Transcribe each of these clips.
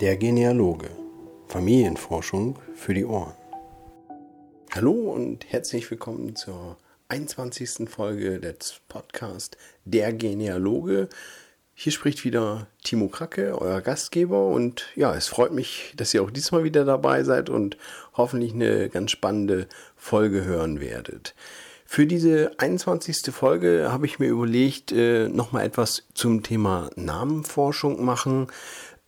Der Genealoge. Familienforschung für die Ohren. Hallo und herzlich willkommen zur 21. Folge des Podcasts Der Genealoge. Hier spricht wieder Timo Kracke, euer Gastgeber. Und ja, es freut mich, dass ihr auch diesmal wieder dabei seid und hoffentlich eine ganz spannende Folge hören werdet. Für diese 21. Folge habe ich mir überlegt, äh, nochmal etwas zum Thema Namenforschung machen.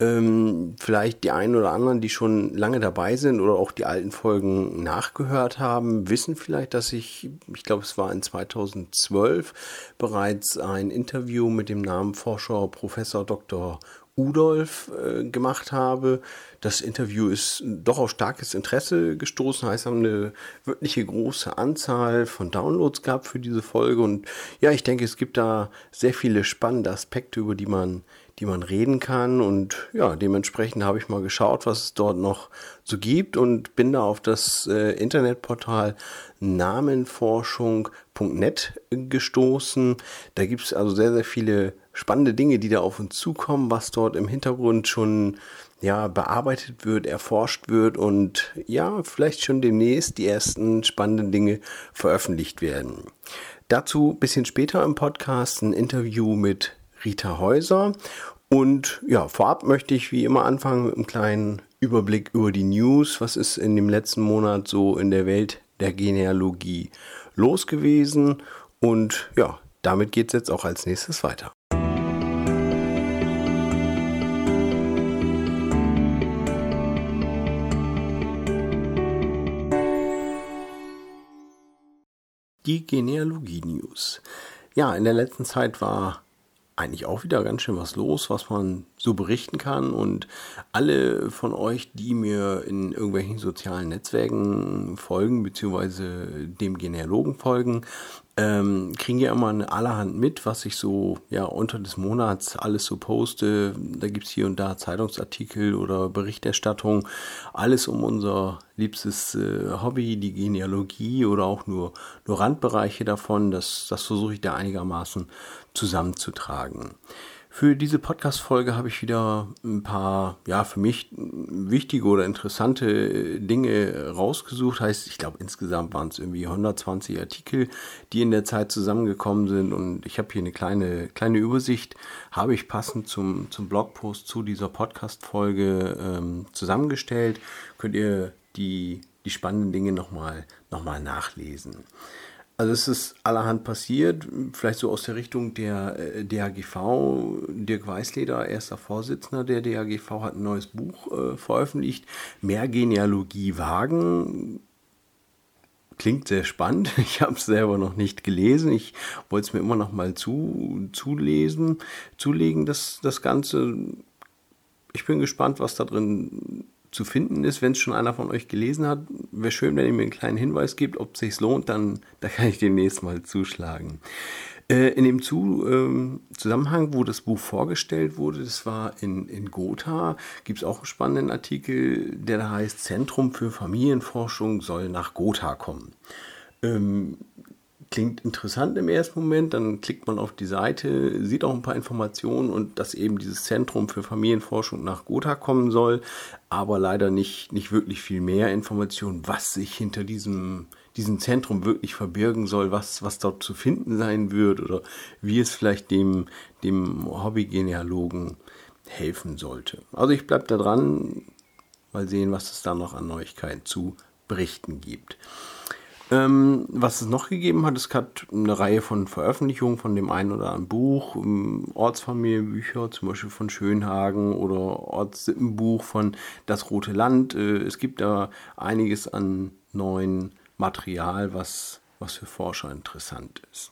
Ähm, vielleicht die einen oder anderen, die schon lange dabei sind oder auch die alten Folgen nachgehört haben, wissen vielleicht, dass ich, ich glaube, es war in 2012 bereits ein Interview mit dem Namenforscher Professor Dr. Udolf äh, gemacht habe. Das Interview ist doch auf starkes Interesse gestoßen, heißt, haben eine wirkliche große Anzahl von Downloads gehabt für diese Folge. Und ja, ich denke, es gibt da sehr viele spannende Aspekte, über die man, die man reden kann. Und ja, dementsprechend habe ich mal geschaut, was es dort noch so gibt und bin da auf das äh, Internetportal namenforschung.net gestoßen. Da gibt es also sehr, sehr viele spannende Dinge, die da auf uns zukommen, was dort im Hintergrund schon ja, bearbeitet wird, erforscht wird und ja, vielleicht schon demnächst die ersten spannenden Dinge veröffentlicht werden. Dazu bisschen später im Podcast ein Interview mit Rita Häuser. Und ja, vorab möchte ich wie immer anfangen mit einem kleinen Überblick über die News. Was ist in dem letzten Monat so in der Welt der Genealogie los gewesen? Und ja, damit geht es jetzt auch als nächstes weiter. Die Genealogie News. Ja, in der letzten Zeit war eigentlich auch wieder ganz schön was los, was man so berichten kann. Und alle von euch, die mir in irgendwelchen sozialen Netzwerken folgen, beziehungsweise dem Genealogen folgen, ähm, kriegen ja immer eine allerhand mit, was ich so ja unter des Monats alles so poste. Da gibt es hier und da Zeitungsartikel oder Berichterstattung. Alles um unser liebstes äh, Hobby, die Genealogie oder auch nur, nur Randbereiche davon. Das, das versuche ich da einigermaßen zusammenzutragen. Für diese Podcast-Folge habe ich wieder ein paar, ja, für mich wichtige oder interessante Dinge rausgesucht. Heißt, ich glaube, insgesamt waren es irgendwie 120 Artikel, die in der Zeit zusammengekommen sind. Und ich habe hier eine kleine, kleine Übersicht, habe ich passend zum, zum Blogpost zu dieser Podcast-Folge ähm, zusammengestellt. Könnt ihr die, die spannenden Dinge nochmal noch nachlesen. Also es ist allerhand passiert, vielleicht so aus der Richtung der äh, DHGV. Dirk Weißleder, erster Vorsitzender der DHGV, hat ein neues Buch äh, veröffentlicht. Mehr Genealogie wagen. Klingt sehr spannend. Ich habe es selber noch nicht gelesen. Ich wollte es mir immer noch mal zu, zulesen, zulegen, das, das Ganze. Ich bin gespannt, was da drin zu finden ist. Wenn es schon einer von euch gelesen hat, wäre schön, wenn ihr mir einen kleinen Hinweis gibt, ob es sich lohnt, dann da kann ich demnächst mal zuschlagen. Äh, in dem zu, ähm, Zusammenhang, wo das Buch vorgestellt wurde, das war in, in Gotha, gibt es auch einen spannenden Artikel, der da heißt Zentrum für Familienforschung soll nach Gotha kommen. Ähm, klingt interessant im ersten Moment, dann klickt man auf die Seite, sieht auch ein paar Informationen und dass eben dieses Zentrum für Familienforschung nach Gotha kommen soll, aber leider nicht, nicht wirklich viel mehr Informationen, was sich hinter diesem, diesem Zentrum wirklich verbirgen soll, was, was dort zu finden sein wird oder wie es vielleicht dem, dem Hobbygenealogen helfen sollte. Also ich bleibe da dran, mal sehen, was es da noch an Neuigkeiten zu berichten gibt. Ähm, was es noch gegeben hat, es hat eine Reihe von Veröffentlichungen von dem einen oder anderen Buch, ähm, Ortsfamilienbücher, zum Beispiel von Schönhagen oder Ortssippenbuch von Das Rote Land. Äh, es gibt da einiges an neuen Material, was, was für Forscher interessant ist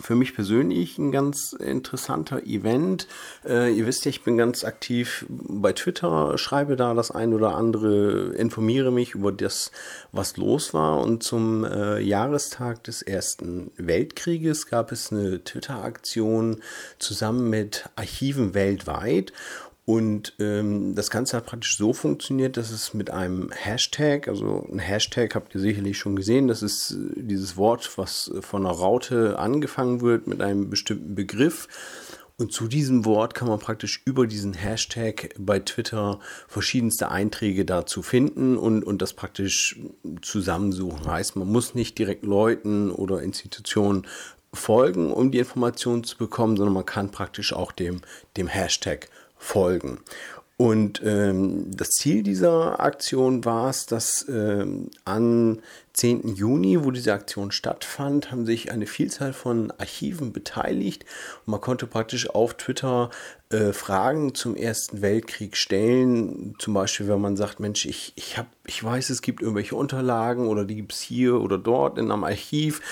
für mich persönlich ein ganz interessanter Event. Äh, ihr wisst ja, ich bin ganz aktiv bei Twitter, schreibe da das ein oder andere, informiere mich über das, was los war. Und zum äh, Jahrestag des Ersten Weltkrieges gab es eine Twitter-Aktion zusammen mit Archiven weltweit. Und ähm, das Ganze hat praktisch so funktioniert, dass es mit einem Hashtag, also ein Hashtag habt ihr sicherlich schon gesehen, das ist dieses Wort, was von einer Raute angefangen wird mit einem bestimmten Begriff. Und zu diesem Wort kann man praktisch über diesen Hashtag bei Twitter verschiedenste Einträge dazu finden und, und das praktisch zusammensuchen. Heißt, man muss nicht direkt Leuten oder Institutionen folgen, um die Informationen zu bekommen, sondern man kann praktisch auch dem, dem Hashtag folgen. Und ähm, das Ziel dieser Aktion war es, dass ähm, am 10. Juni, wo diese Aktion stattfand, haben sich eine Vielzahl von Archiven beteiligt. Und man konnte praktisch auf Twitter äh, Fragen zum Ersten Weltkrieg stellen. Zum Beispiel, wenn man sagt, Mensch, ich, ich, hab, ich weiß, es gibt irgendwelche Unterlagen oder die gibt es hier oder dort in einem Archiv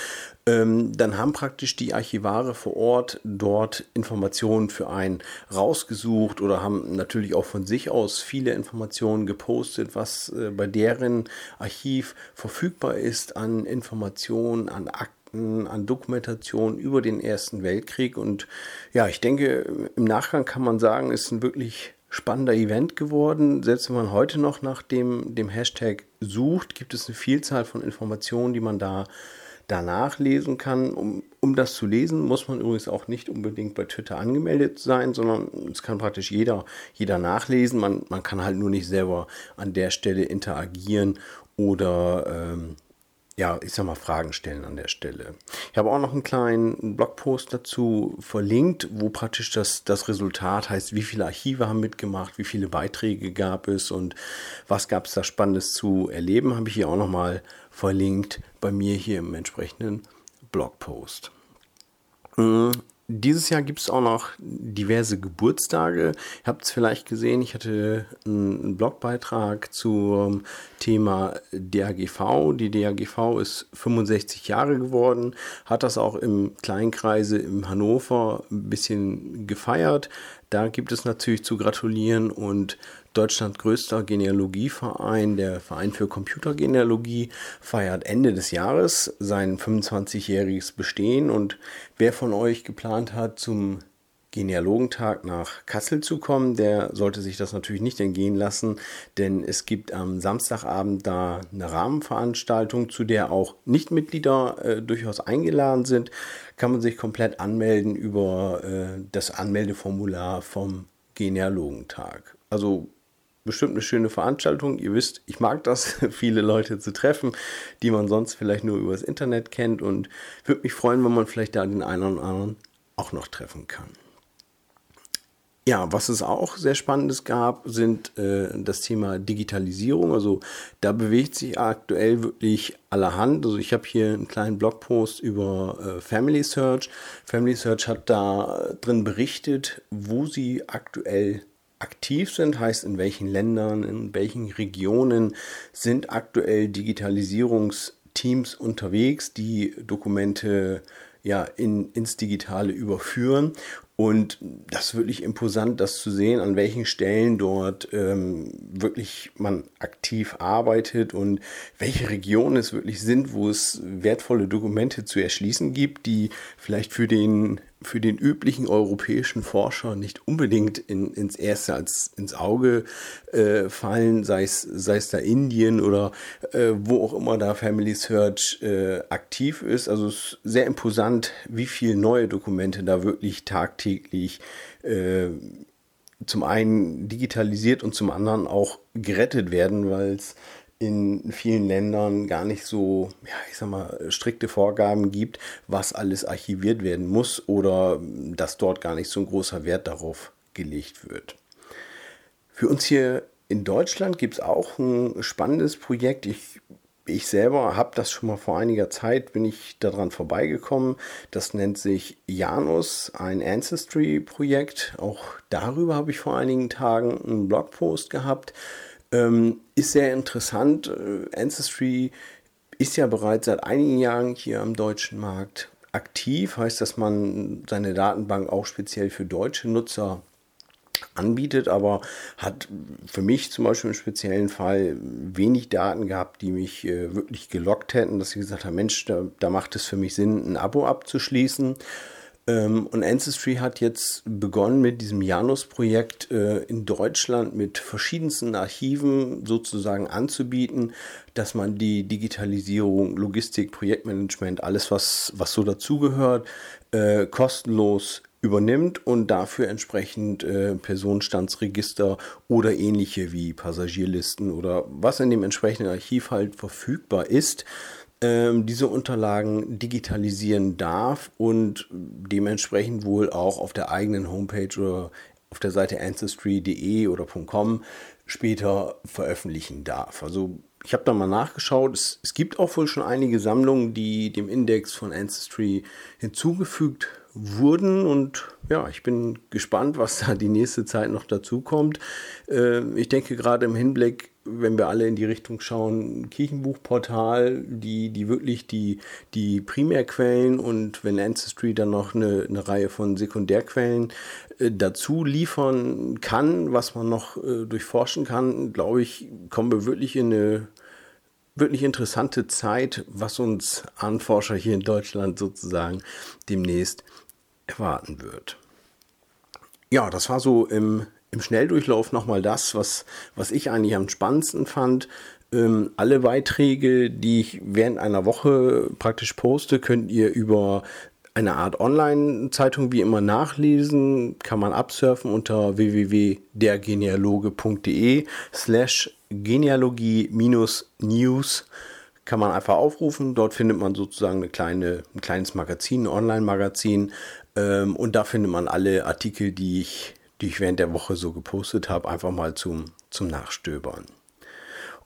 dann haben praktisch die Archivare vor Ort dort Informationen für einen rausgesucht oder haben natürlich auch von sich aus viele Informationen gepostet, was äh, bei deren Archiv verfügbar ist an Informationen, an Akten, an Dokumentation über den Ersten Weltkrieg. Und ja, ich denke, im Nachgang kann man sagen, ist ein wirklich spannender Event geworden. Selbst wenn man heute noch nach dem, dem Hashtag sucht, gibt es eine Vielzahl von Informationen, die man da danach lesen kann. Um, um das zu lesen, muss man übrigens auch nicht unbedingt bei Twitter angemeldet sein, sondern es kann praktisch jeder, jeder nachlesen. Man, man kann halt nur nicht selber an der Stelle interagieren oder ähm, ja, ich sag mal, Fragen stellen an der Stelle. Ich habe auch noch einen kleinen Blogpost dazu verlinkt, wo praktisch das, das Resultat heißt, wie viele Archive haben mitgemacht, wie viele Beiträge gab es und was gab es da Spannendes zu erleben, habe ich hier auch nochmal verlinkt bei mir hier im entsprechenden Blogpost. Dieses Jahr gibt es auch noch diverse Geburtstage. Ihr habt es vielleicht gesehen, ich hatte einen Blogbeitrag zum Thema DAGV. Die DAGV ist 65 Jahre geworden, hat das auch im Kleinkreise im Hannover ein bisschen gefeiert. Da gibt es natürlich zu gratulieren und Deutschland größter Genealogieverein, der Verein für Computergenealogie, feiert Ende des Jahres sein 25-jähriges Bestehen. Und wer von euch geplant hat, zum Genealogentag nach Kassel zu kommen, der sollte sich das natürlich nicht entgehen lassen, denn es gibt am Samstagabend da eine Rahmenveranstaltung, zu der auch Nichtmitglieder äh, durchaus eingeladen sind. Kann man sich komplett anmelden über äh, das Anmeldeformular vom Genealogentag. Also bestimmt eine schöne Veranstaltung. Ihr wisst, ich mag das, viele Leute zu treffen, die man sonst vielleicht nur übers Internet kennt und würde mich freuen, wenn man vielleicht da den einen oder anderen auch noch treffen kann. Ja, was es auch sehr Spannendes gab, sind äh, das Thema Digitalisierung. Also da bewegt sich aktuell wirklich allerhand. Also ich habe hier einen kleinen Blogpost über äh, Family Search. Family Search hat da drin berichtet, wo sie aktuell aktiv sind, heißt in welchen Ländern, in welchen Regionen sind aktuell Digitalisierungsteams unterwegs, die Dokumente ja in, ins Digitale überführen. Und das ist wirklich imposant, das zu sehen, an welchen Stellen dort ähm, wirklich man aktiv arbeitet und welche Regionen es wirklich sind, wo es wertvolle Dokumente zu erschließen gibt, die vielleicht für den für den üblichen europäischen Forscher nicht unbedingt in, ins erste als ins Auge äh, fallen, sei es, sei es da Indien oder äh, wo auch immer da Family Search äh, aktiv ist. Also es ist sehr imposant, wie viele neue Dokumente da wirklich tagtäglich äh, zum einen digitalisiert und zum anderen auch gerettet werden, weil es in vielen Ländern gar nicht so, ja, ich sag mal, strikte Vorgaben gibt, was alles archiviert werden muss oder dass dort gar nicht so ein großer Wert darauf gelegt wird. Für uns hier in Deutschland gibt es auch ein spannendes Projekt. Ich, ich selber habe das schon mal vor einiger Zeit, bin ich daran vorbeigekommen. Das nennt sich Janus, ein Ancestry-Projekt. Auch darüber habe ich vor einigen Tagen einen Blogpost gehabt. Ähm, ist sehr interessant. Äh, Ancestry ist ja bereits seit einigen Jahren hier am deutschen Markt aktiv. Heißt, dass man seine Datenbank auch speziell für deutsche Nutzer anbietet, aber hat für mich zum Beispiel im speziellen Fall wenig Daten gehabt, die mich äh, wirklich gelockt hätten, dass ich gesagt habe, Mensch, da, da macht es für mich Sinn, ein Abo abzuschließen. Ähm, und Ancestry hat jetzt begonnen mit diesem Janus-Projekt äh, in Deutschland mit verschiedensten Archiven sozusagen anzubieten, dass man die Digitalisierung, Logistik, Projektmanagement, alles was, was so dazugehört, äh, kostenlos übernimmt und dafür entsprechend äh, Personenstandsregister oder ähnliche wie Passagierlisten oder was in dem entsprechenden Archiv halt verfügbar ist, diese Unterlagen digitalisieren darf und dementsprechend wohl auch auf der eigenen Homepage oder auf der Seite ancestry.de oder .com später veröffentlichen darf. Also ich habe da mal nachgeschaut. Es, es, gibt auch wohl schon einige Sammlungen, die dem Index von Ancestry hinzugefügt wurden. Und ja, ich bin gespannt, was da die nächste Zeit noch dazu kommt. Äh, ich denke gerade im Hinblick, wenn wir alle in die Richtung schauen, Kirchenbuchportal, die, die wirklich die, die Primärquellen und wenn Ancestry dann noch eine, eine Reihe von Sekundärquellen äh, dazu liefern kann, was man noch äh, durchforschen kann, glaube ich, kommen wir wirklich in eine wirklich interessante Zeit, was uns Ahnenforscher hier in Deutschland sozusagen demnächst erwarten wird. Ja, das war so im, im Schnelldurchlauf nochmal das, was, was ich eigentlich am spannendsten fand. Ähm, alle Beiträge, die ich während einer Woche praktisch poste, könnt ihr über eine Art Online-Zeitung wie immer nachlesen, kann man absurfen unter www.dergenealoge.de slash genealogie-news kann man einfach aufrufen. Dort findet man sozusagen eine kleine, ein kleines Magazin, ein Online-Magazin. Ähm, und da findet man alle Artikel, die ich, die ich während der Woche so gepostet habe, einfach mal zum, zum Nachstöbern.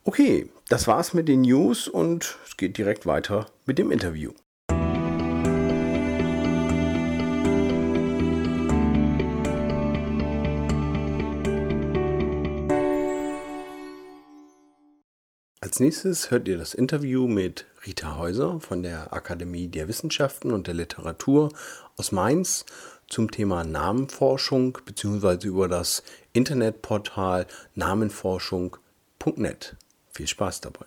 Okay, das war's mit den News und es geht direkt weiter mit dem Interview. Als nächstes hört ihr das Interview mit Rita Häuser von der Akademie der Wissenschaften und der Literatur aus Mainz zum Thema Namenforschung bzw. über das Internetportal namenforschung.net. Viel Spaß dabei.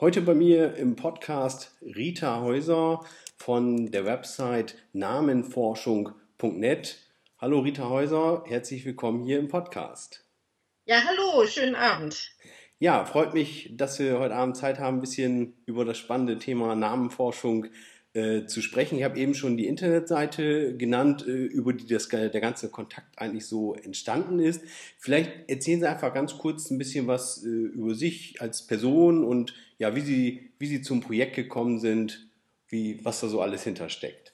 Heute bei mir im Podcast Rita Häuser von der Website namenforschung.net. Hallo Rita Häuser, herzlich willkommen hier im Podcast. Ja, hallo, schönen Abend. Ja, freut mich, dass wir heute Abend Zeit haben, ein bisschen über das spannende Thema Namenforschung äh, zu sprechen. Ich habe eben schon die Internetseite genannt, äh, über die das, der ganze Kontakt eigentlich so entstanden ist. Vielleicht erzählen Sie einfach ganz kurz ein bisschen was äh, über sich als Person und ja, wie Sie, wie Sie zum Projekt gekommen sind, wie, was da so alles hintersteckt.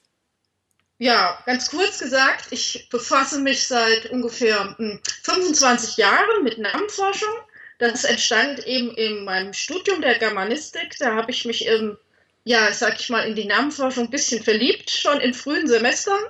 Ja, ganz kurz gesagt, ich befasse mich seit ungefähr 25 hm, Jahren mit Namenforschung. Das entstand eben in meinem Studium der Germanistik. Da habe ich mich im ja, sag ich mal, in die Namenforschung ein bisschen verliebt, schon in frühen Semestern.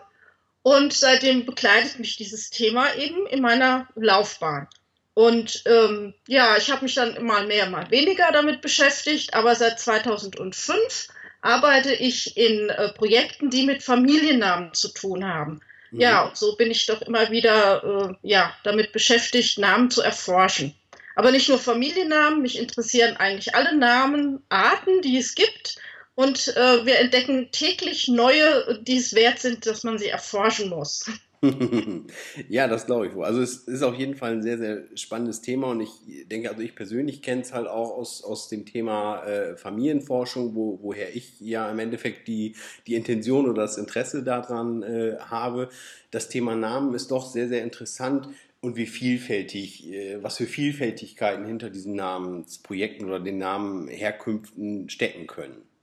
Und seitdem begleitet mich dieses Thema eben in meiner Laufbahn. Und ähm, ja, ich habe mich dann mal mehr, mal weniger damit beschäftigt, aber seit 2005 arbeite ich in äh, Projekten, die mit Familiennamen zu tun haben. Mhm. Ja, und so bin ich doch immer wieder äh, ja, damit beschäftigt, Namen zu erforschen. Aber nicht nur Familiennamen, mich interessieren eigentlich alle Namen, Arten, die es gibt und äh, wir entdecken täglich neue, die es wert sind, dass man sie erforschen muss. ja, das glaube ich wohl. Also es ist auf jeden Fall ein sehr, sehr spannendes Thema und ich denke, also ich persönlich kenne es halt auch aus, aus dem Thema äh, Familienforschung, wo, woher ich ja im Endeffekt die, die Intention oder das Interesse daran äh, habe. Das Thema Namen ist doch sehr, sehr interessant und wie vielfältig, äh, was für Vielfältigkeiten hinter diesen Namensprojekten oder den Namenherkünften stecken können.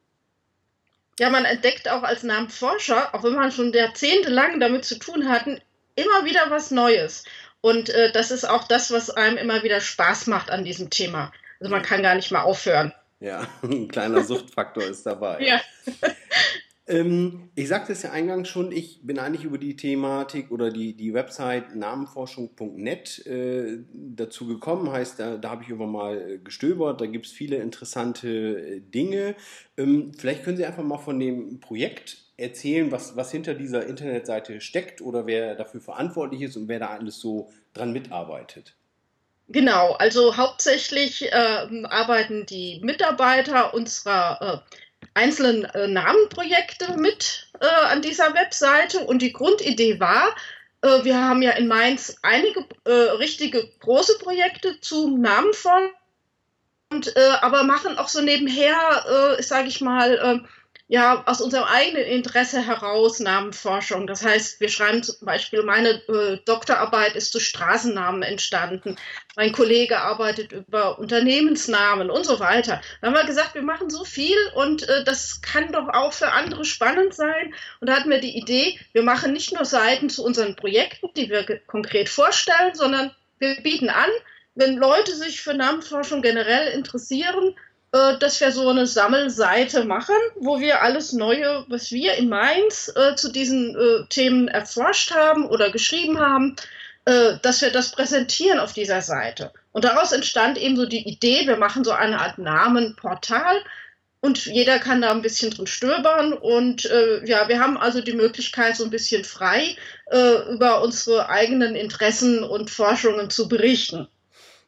Ja, man entdeckt auch als Namenforscher, auch wenn man schon jahrzehntelang damit zu tun hatten, immer wieder was Neues. Und äh, das ist auch das, was einem immer wieder Spaß macht an diesem Thema. Also man kann gar nicht mal aufhören. Ja, ein kleiner Suchtfaktor ist dabei. Ja. Ähm, ich sagte es ja eingangs schon, ich bin eigentlich über die Thematik oder die, die Website namenforschung.net äh, dazu gekommen. Heißt, da, da habe ich immer mal äh, gestöbert, da gibt es viele interessante äh, Dinge. Ähm, vielleicht können Sie einfach mal von dem Projekt erzählen, was, was hinter dieser Internetseite steckt oder wer dafür verantwortlich ist und wer da alles so dran mitarbeitet. Genau, also hauptsächlich äh, arbeiten die Mitarbeiter unserer äh, einzelnen äh, Namenprojekte mit äh, an dieser Webseite. Und die Grundidee war, Äh, wir haben ja in Mainz einige äh, richtige große Projekte zum Namenform und äh, aber machen auch so nebenher, äh, sage ich mal, äh, ja, aus unserem eigenen Interesse heraus Namenforschung. Das heißt, wir schreiben zum Beispiel, meine äh, Doktorarbeit ist zu Straßennamen entstanden. Mein Kollege arbeitet über Unternehmensnamen und so weiter. Da haben wir gesagt, wir machen so viel und äh, das kann doch auch für andere spannend sein. Und da hatten wir die Idee, wir machen nicht nur Seiten zu unseren Projekten, die wir konkret vorstellen, sondern wir bieten an, wenn Leute sich für Namenforschung generell interessieren, äh, dass wir so eine Sammelseite machen, wo wir alles Neue, was wir in Mainz äh, zu diesen äh, Themen erforscht haben oder geschrieben haben, äh, dass wir das präsentieren auf dieser Seite. Und daraus entstand eben so die Idee, wir machen so eine Art Namenportal und jeder kann da ein bisschen drin stöbern. Und äh, ja, wir haben also die Möglichkeit, so ein bisschen frei äh, über unsere eigenen Interessen und Forschungen zu berichten.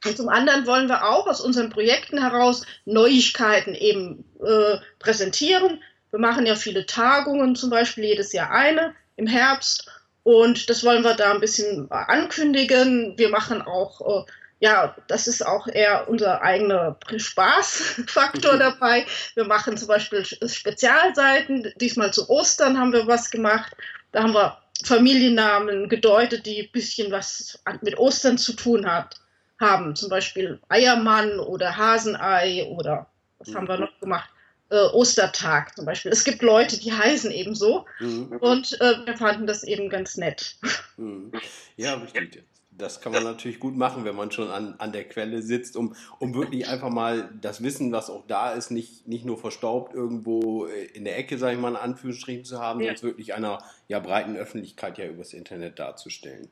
Und zum anderen wollen wir auch aus unseren Projekten heraus Neuigkeiten eben äh, präsentieren. Wir machen ja viele Tagungen, zum Beispiel jedes Jahr eine im Herbst. Und das wollen wir da ein bisschen ankündigen. Wir machen auch, äh, ja, das ist auch eher unser eigener Spaßfaktor dabei. Wir machen zum Beispiel Spezialseiten. Diesmal zu Ostern haben wir was gemacht. Da haben wir Familiennamen gedeutet, die ein bisschen was mit Ostern zu tun hat haben. Zum Beispiel Eiermann oder Hasenei oder was mhm. haben wir noch gemacht? Äh, Ostertag zum Beispiel. Es gibt Leute, die heißen eben so mhm. und äh, wir fanden das eben ganz nett. Mhm. Ja, richtig. Das kann man natürlich gut machen, wenn man schon an, an der Quelle sitzt, um, um wirklich einfach mal das Wissen, was auch da ist, nicht, nicht nur verstaubt irgendwo äh, in der Ecke, sage ich mal, in Anführungsstrichen zu haben, ja. sondern wirklich einer ja, breiten Öffentlichkeit ja übers Internet darzustellen.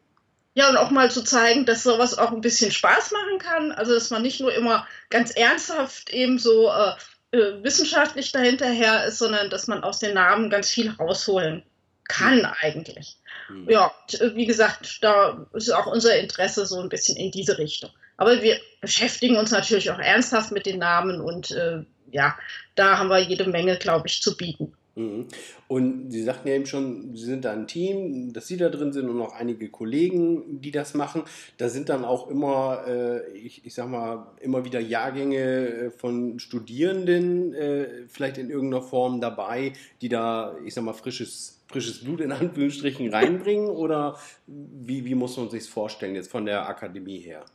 Ja, und auch mal zu zeigen, dass sowas auch ein bisschen Spaß machen kann. Also, dass man nicht nur immer ganz ernsthaft eben so äh, äh, wissenschaftlich dahinterher ist, sondern dass man aus den Namen ganz viel rausholen kann eigentlich. Mhm. Ja, äh, wie gesagt, da ist auch unser Interesse so ein bisschen in diese Richtung. Aber wir beschäftigen uns natürlich auch ernsthaft mit den Namen und äh, ja, da haben wir jede Menge, glaube ich, zu bieten. Mhm. Und Sie sagten ja eben schon, Sie sind da ein Team, dass Sie da drin sind und noch einige Kollegen, die das machen. Da sind dann auch immer, äh, ich, ich sag mal, immer wieder Jahrgänge äh, von Studierenden äh, vielleicht in irgendeiner Form dabei, die da, ich sag mal, frisches frisches Blut in Anführungsstrichen reinbringen oder wie, wie muss man sich vorstellen jetzt von der Akademie her?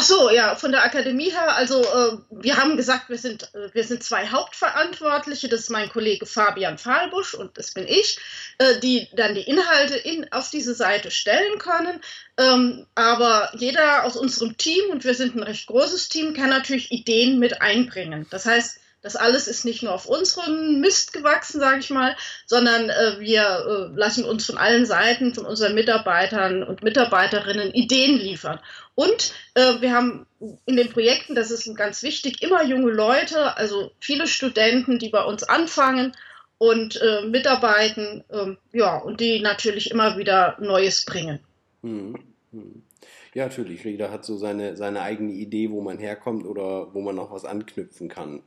Ach so, ja, von der Akademie her, also äh, wir haben gesagt, wir sind, äh, wir sind zwei Hauptverantwortliche, das ist mein Kollege Fabian Fahlbusch und das bin ich, äh, die dann die Inhalte in, auf diese Seite stellen können. Ähm, aber jeder aus unserem Team, und wir sind ein recht großes Team, kann natürlich Ideen mit einbringen. Das heißt, das alles ist nicht nur auf unseren Mist gewachsen, sage ich mal, sondern äh, wir äh, lassen uns von allen Seiten, von unseren Mitarbeitern und Mitarbeiterinnen Ideen liefern. Und äh, wir haben in den Projekten, das ist ganz wichtig, immer junge Leute, also viele Studenten, die bei uns anfangen und äh, mitarbeiten, ähm, ja, und die natürlich immer wieder Neues bringen. Mhm. Ja, natürlich. Jeder hat so seine, seine eigene Idee, wo man herkommt oder wo man noch was anknüpfen kann.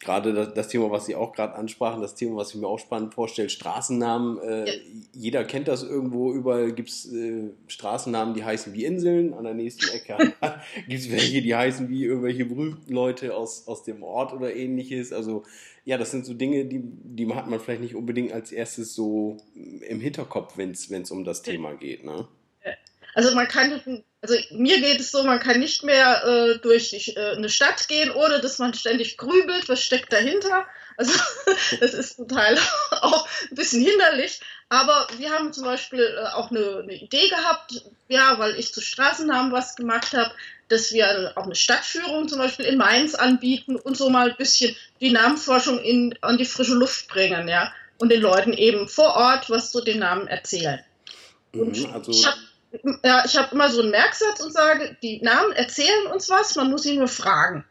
Gerade das, das Thema, was Sie auch gerade ansprachen, das Thema, was ich mir auch spannend vorstelle, Straßennamen. Äh, ja. Jeder kennt das irgendwo. Überall gibt es äh, Straßennamen, die heißen wie Inseln. An der nächsten Ecke gibt es welche, die heißen wie irgendwelche berühmten Leute aus, aus dem Ort oder ähnliches. Also ja, das sind so Dinge, die, die hat man vielleicht nicht unbedingt als erstes so im Hinterkopf, wenn es um das Thema geht. Ne? Also man kann, also mir geht es so, man kann nicht mehr äh, durch äh, eine Stadt gehen, ohne dass man ständig grübelt, was steckt dahinter. Also das ist total auch ein bisschen hinderlich. Aber wir haben zum Beispiel äh, auch eine, eine, Idee gehabt, ja, weil ich zu Straßennamen was gemacht habe, dass wir auch eine Stadtführung zum Beispiel in Mainz anbieten und so mal ein bisschen die Namenforschung in, an die frische Luft bringen, ja, und den Leuten eben vor Ort was zu den Namen erzählen. Mhm, also ich habe ja, ich habe immer so einen Merksatz und sage, die Namen erzählen uns was, man muss sie nur fragen.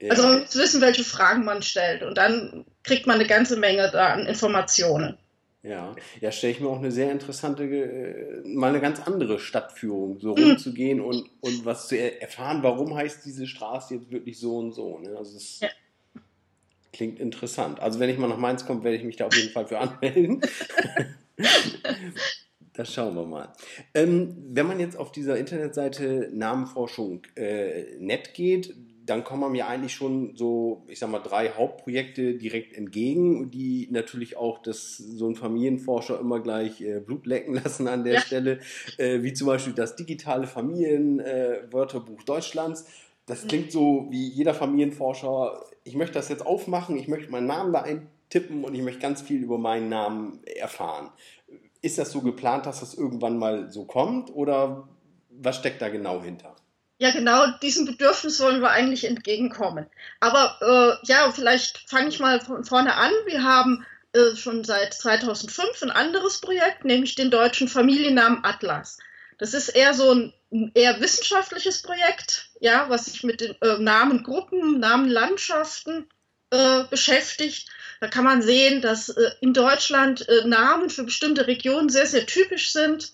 Ja. Also man muss wissen, welche Fragen man stellt und dann kriegt man eine ganze Menge da an Informationen. Ja, ja, stelle ich mir auch eine sehr interessante, äh, mal eine ganz andere Stadtführung, so mhm. rumzugehen und, und was zu erfahren, warum heißt diese Straße jetzt wirklich so und so. Ne? Also es ja. klingt interessant. Also wenn ich mal nach Mainz komme, werde ich mich da auf jeden Fall für anmelden. Das schauen wir mal. Ähm, wenn man jetzt auf dieser Internetseite Namenforschung äh, net geht, dann kommen mir eigentlich schon so, ich sag mal, drei Hauptprojekte direkt entgegen, die natürlich auch das, so ein Familienforscher immer gleich äh, Blut lecken lassen an der ja. Stelle, äh, wie zum Beispiel das digitale Familienwörterbuch äh, Deutschlands. Das klingt so wie jeder Familienforscher, ich möchte das jetzt aufmachen, ich möchte meinen Namen da eintippen und ich möchte ganz viel über meinen Namen erfahren. Ist das so geplant, dass das irgendwann mal so kommt oder was steckt da genau hinter? Ja, genau, diesem Bedürfnis wollen wir eigentlich entgegenkommen. Aber äh, ja, vielleicht fange ich mal von vorne an. Wir haben äh, schon seit 2005 ein anderes Projekt, nämlich den deutschen Familiennamen Atlas. Das ist eher so ein eher wissenschaftliches Projekt, ja, was sich mit den äh, Namengruppen, Namenlandschaften äh, beschäftigt. Da kann man sehen, dass äh, in Deutschland äh, Namen für bestimmte Regionen sehr, sehr typisch sind.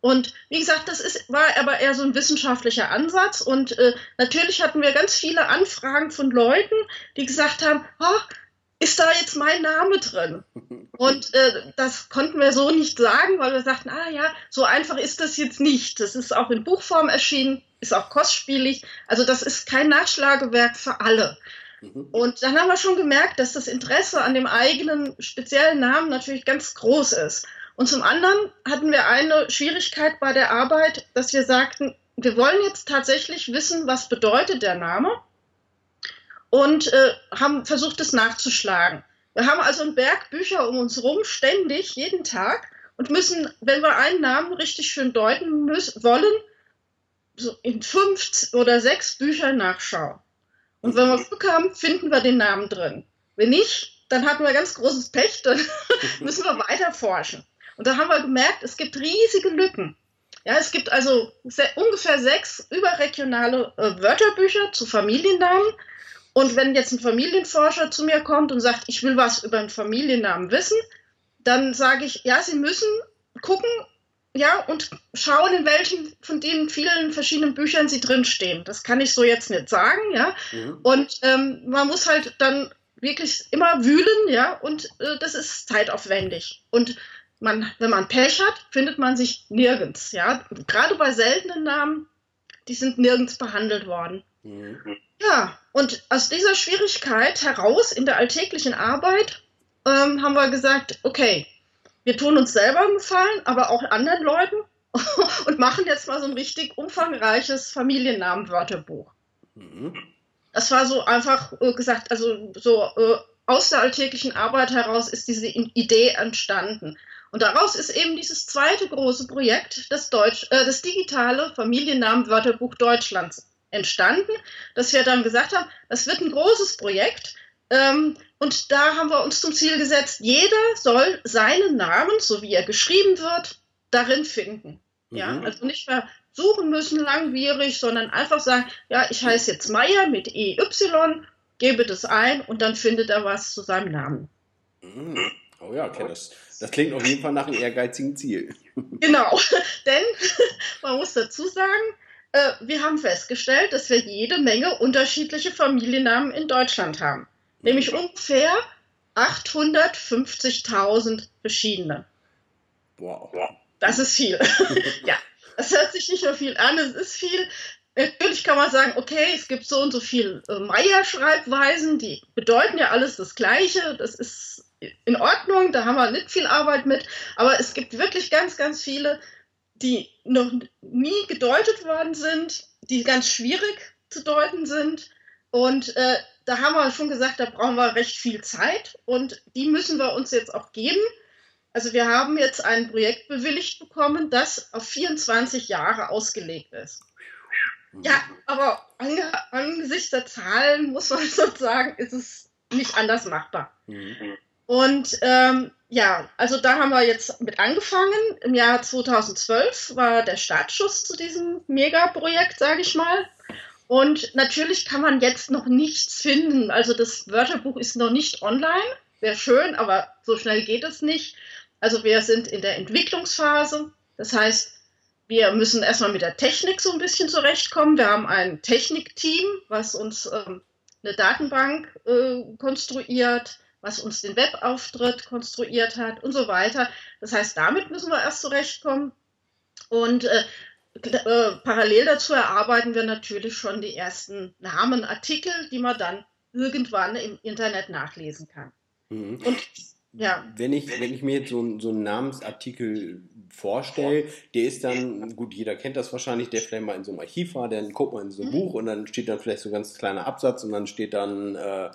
Und wie gesagt, das ist, war aber eher so ein wissenschaftlicher Ansatz. Und äh, natürlich hatten wir ganz viele Anfragen von Leuten, die gesagt haben, oh, ist da jetzt mein Name drin? Und äh, das konnten wir so nicht sagen, weil wir sagten, ah ja, so einfach ist das jetzt nicht. Das ist auch in Buchform erschienen, ist auch kostspielig. Also das ist kein Nachschlagewerk für alle. Mhm. Und dann haben wir schon gemerkt, dass das Interesse an dem eigenen speziellen Namen natürlich ganz groß ist. Und zum anderen hatten wir eine Schwierigkeit bei der Arbeit, dass wir sagten, wir wollen jetzt tatsächlich wissen, was bedeutet der Name und äh, haben versucht, es nachzuschlagen. Wir haben also einen Berg Bücher um uns rum, ständig, jeden Tag und müssen, wenn wir einen Namen richtig schön deuten müssen, wollen, so in fünf oder sechs Büchern nachschauen. Und wenn wir Glück haben, finden wir den Namen drin. Wenn nicht, dann hatten wir ganz großes Pech, dann müssen wir weiter forschen. Und da haben wir gemerkt, es gibt riesige Lücken. Ja, es gibt also ungefähr sechs überregionale äh, Wörterbücher zu Familiennamen. Und wenn jetzt ein Familienforscher zu mir kommt und sagt, ich will was über einen Familiennamen wissen, dann sage ich, ja, Sie müssen gucken, ja, und schauen, in welchen von den vielen verschiedenen Büchern sie drinstehen. Das kann ich so jetzt nicht sagen, ja. Mhm. Und ähm, man muss halt dann wirklich immer wühlen, ja, und äh, das ist zeitaufwendig. Und man, wenn man Pech hat, findet man sich nirgends. Ja? Gerade bei seltenen Namen, die sind nirgends behandelt worden. Mhm. Ja, und aus dieser Schwierigkeit heraus in der alltäglichen Arbeit ähm, haben wir gesagt, okay, wir tun uns selber einen Gefallen, aber auch anderen Leuten und machen jetzt mal so ein richtig umfangreiches Familiennamenwörterbuch. Mhm. Das war so einfach äh, gesagt, also so äh, aus der alltäglichen Arbeit heraus ist diese Idee entstanden. Und daraus ist eben dieses zweite große Projekt, das, Deutsch, äh, das digitale Familiennamenwörterbuch Deutschlands, entstanden, dass wir dann gesagt haben, das wird ein großes Projekt. Ähm, und da haben wir uns zum Ziel gesetzt, jeder soll seinen Namen, so wie er geschrieben wird, darin finden. Mhm. Ja, also nicht mehr suchen müssen langwierig, sondern einfach sagen, ja, ich heiße jetzt Meier mit EY, gebe das ein und dann findet er was zu seinem Namen. Mhm. Oh ja, okay, das, das klingt auf jeden Fall nach einem ehrgeizigen Ziel. Genau, denn man muss dazu sagen, äh, wir haben festgestellt, dass wir jede Menge unterschiedliche Familiennamen in Deutschland haben. Nämlich ungefähr 850.000 verschiedene. Wow. Das ist viel. ja, das hört sich nicht nur viel an, es ist viel. Natürlich kann man sagen, okay, es gibt so und so viele äh, Meier-Schreibweisen, die bedeuten ja alles das Gleiche. Das ist in Ordnung, da haben wir nicht viel Arbeit mit, aber es gibt wirklich ganz, ganz viele, die noch nie gedeutet worden sind, die ganz schwierig zu deuten sind. Und äh, da haben wir schon gesagt, da brauchen wir recht viel Zeit und die müssen wir uns jetzt auch geben. Also wir haben jetzt ein Projekt bewilligt bekommen, das auf 24 Jahre ausgelegt ist. Ja, aber angesichts der Zahlen muss man sozusagen, ist es nicht anders machbar. Mhm. Und ähm, ja, also da haben wir jetzt mit angefangen. Im Jahr 2012 war der Startschuss zu diesem Megaprojekt, sage ich mal. Und natürlich kann man jetzt noch nichts finden. Also das Wörterbuch ist noch nicht online. Wäre schön, aber so schnell geht es nicht. Also wir sind in der Entwicklungsphase. Das heißt, wir müssen erstmal mit der Technik so ein bisschen zurechtkommen. Wir haben ein Technikteam, was uns ähm, eine Datenbank äh, konstruiert, was uns den Webauftritt konstruiert hat und so weiter. Das heißt, damit müssen wir erst zurechtkommen. Und äh, äh, parallel dazu erarbeiten wir natürlich schon die ersten Namenartikel, die man dann irgendwann im Internet nachlesen kann. Mhm. Und ja. Wenn ich, wenn ich mir jetzt so, so einen Namensartikel vorstelle, der ist dann, gut, jeder kennt das wahrscheinlich, der vielleicht mal in so einem Archiv war, dann guckt man in so ein mhm. Buch und dann steht dann vielleicht so ein ganz kleiner Absatz und dann steht dann äh,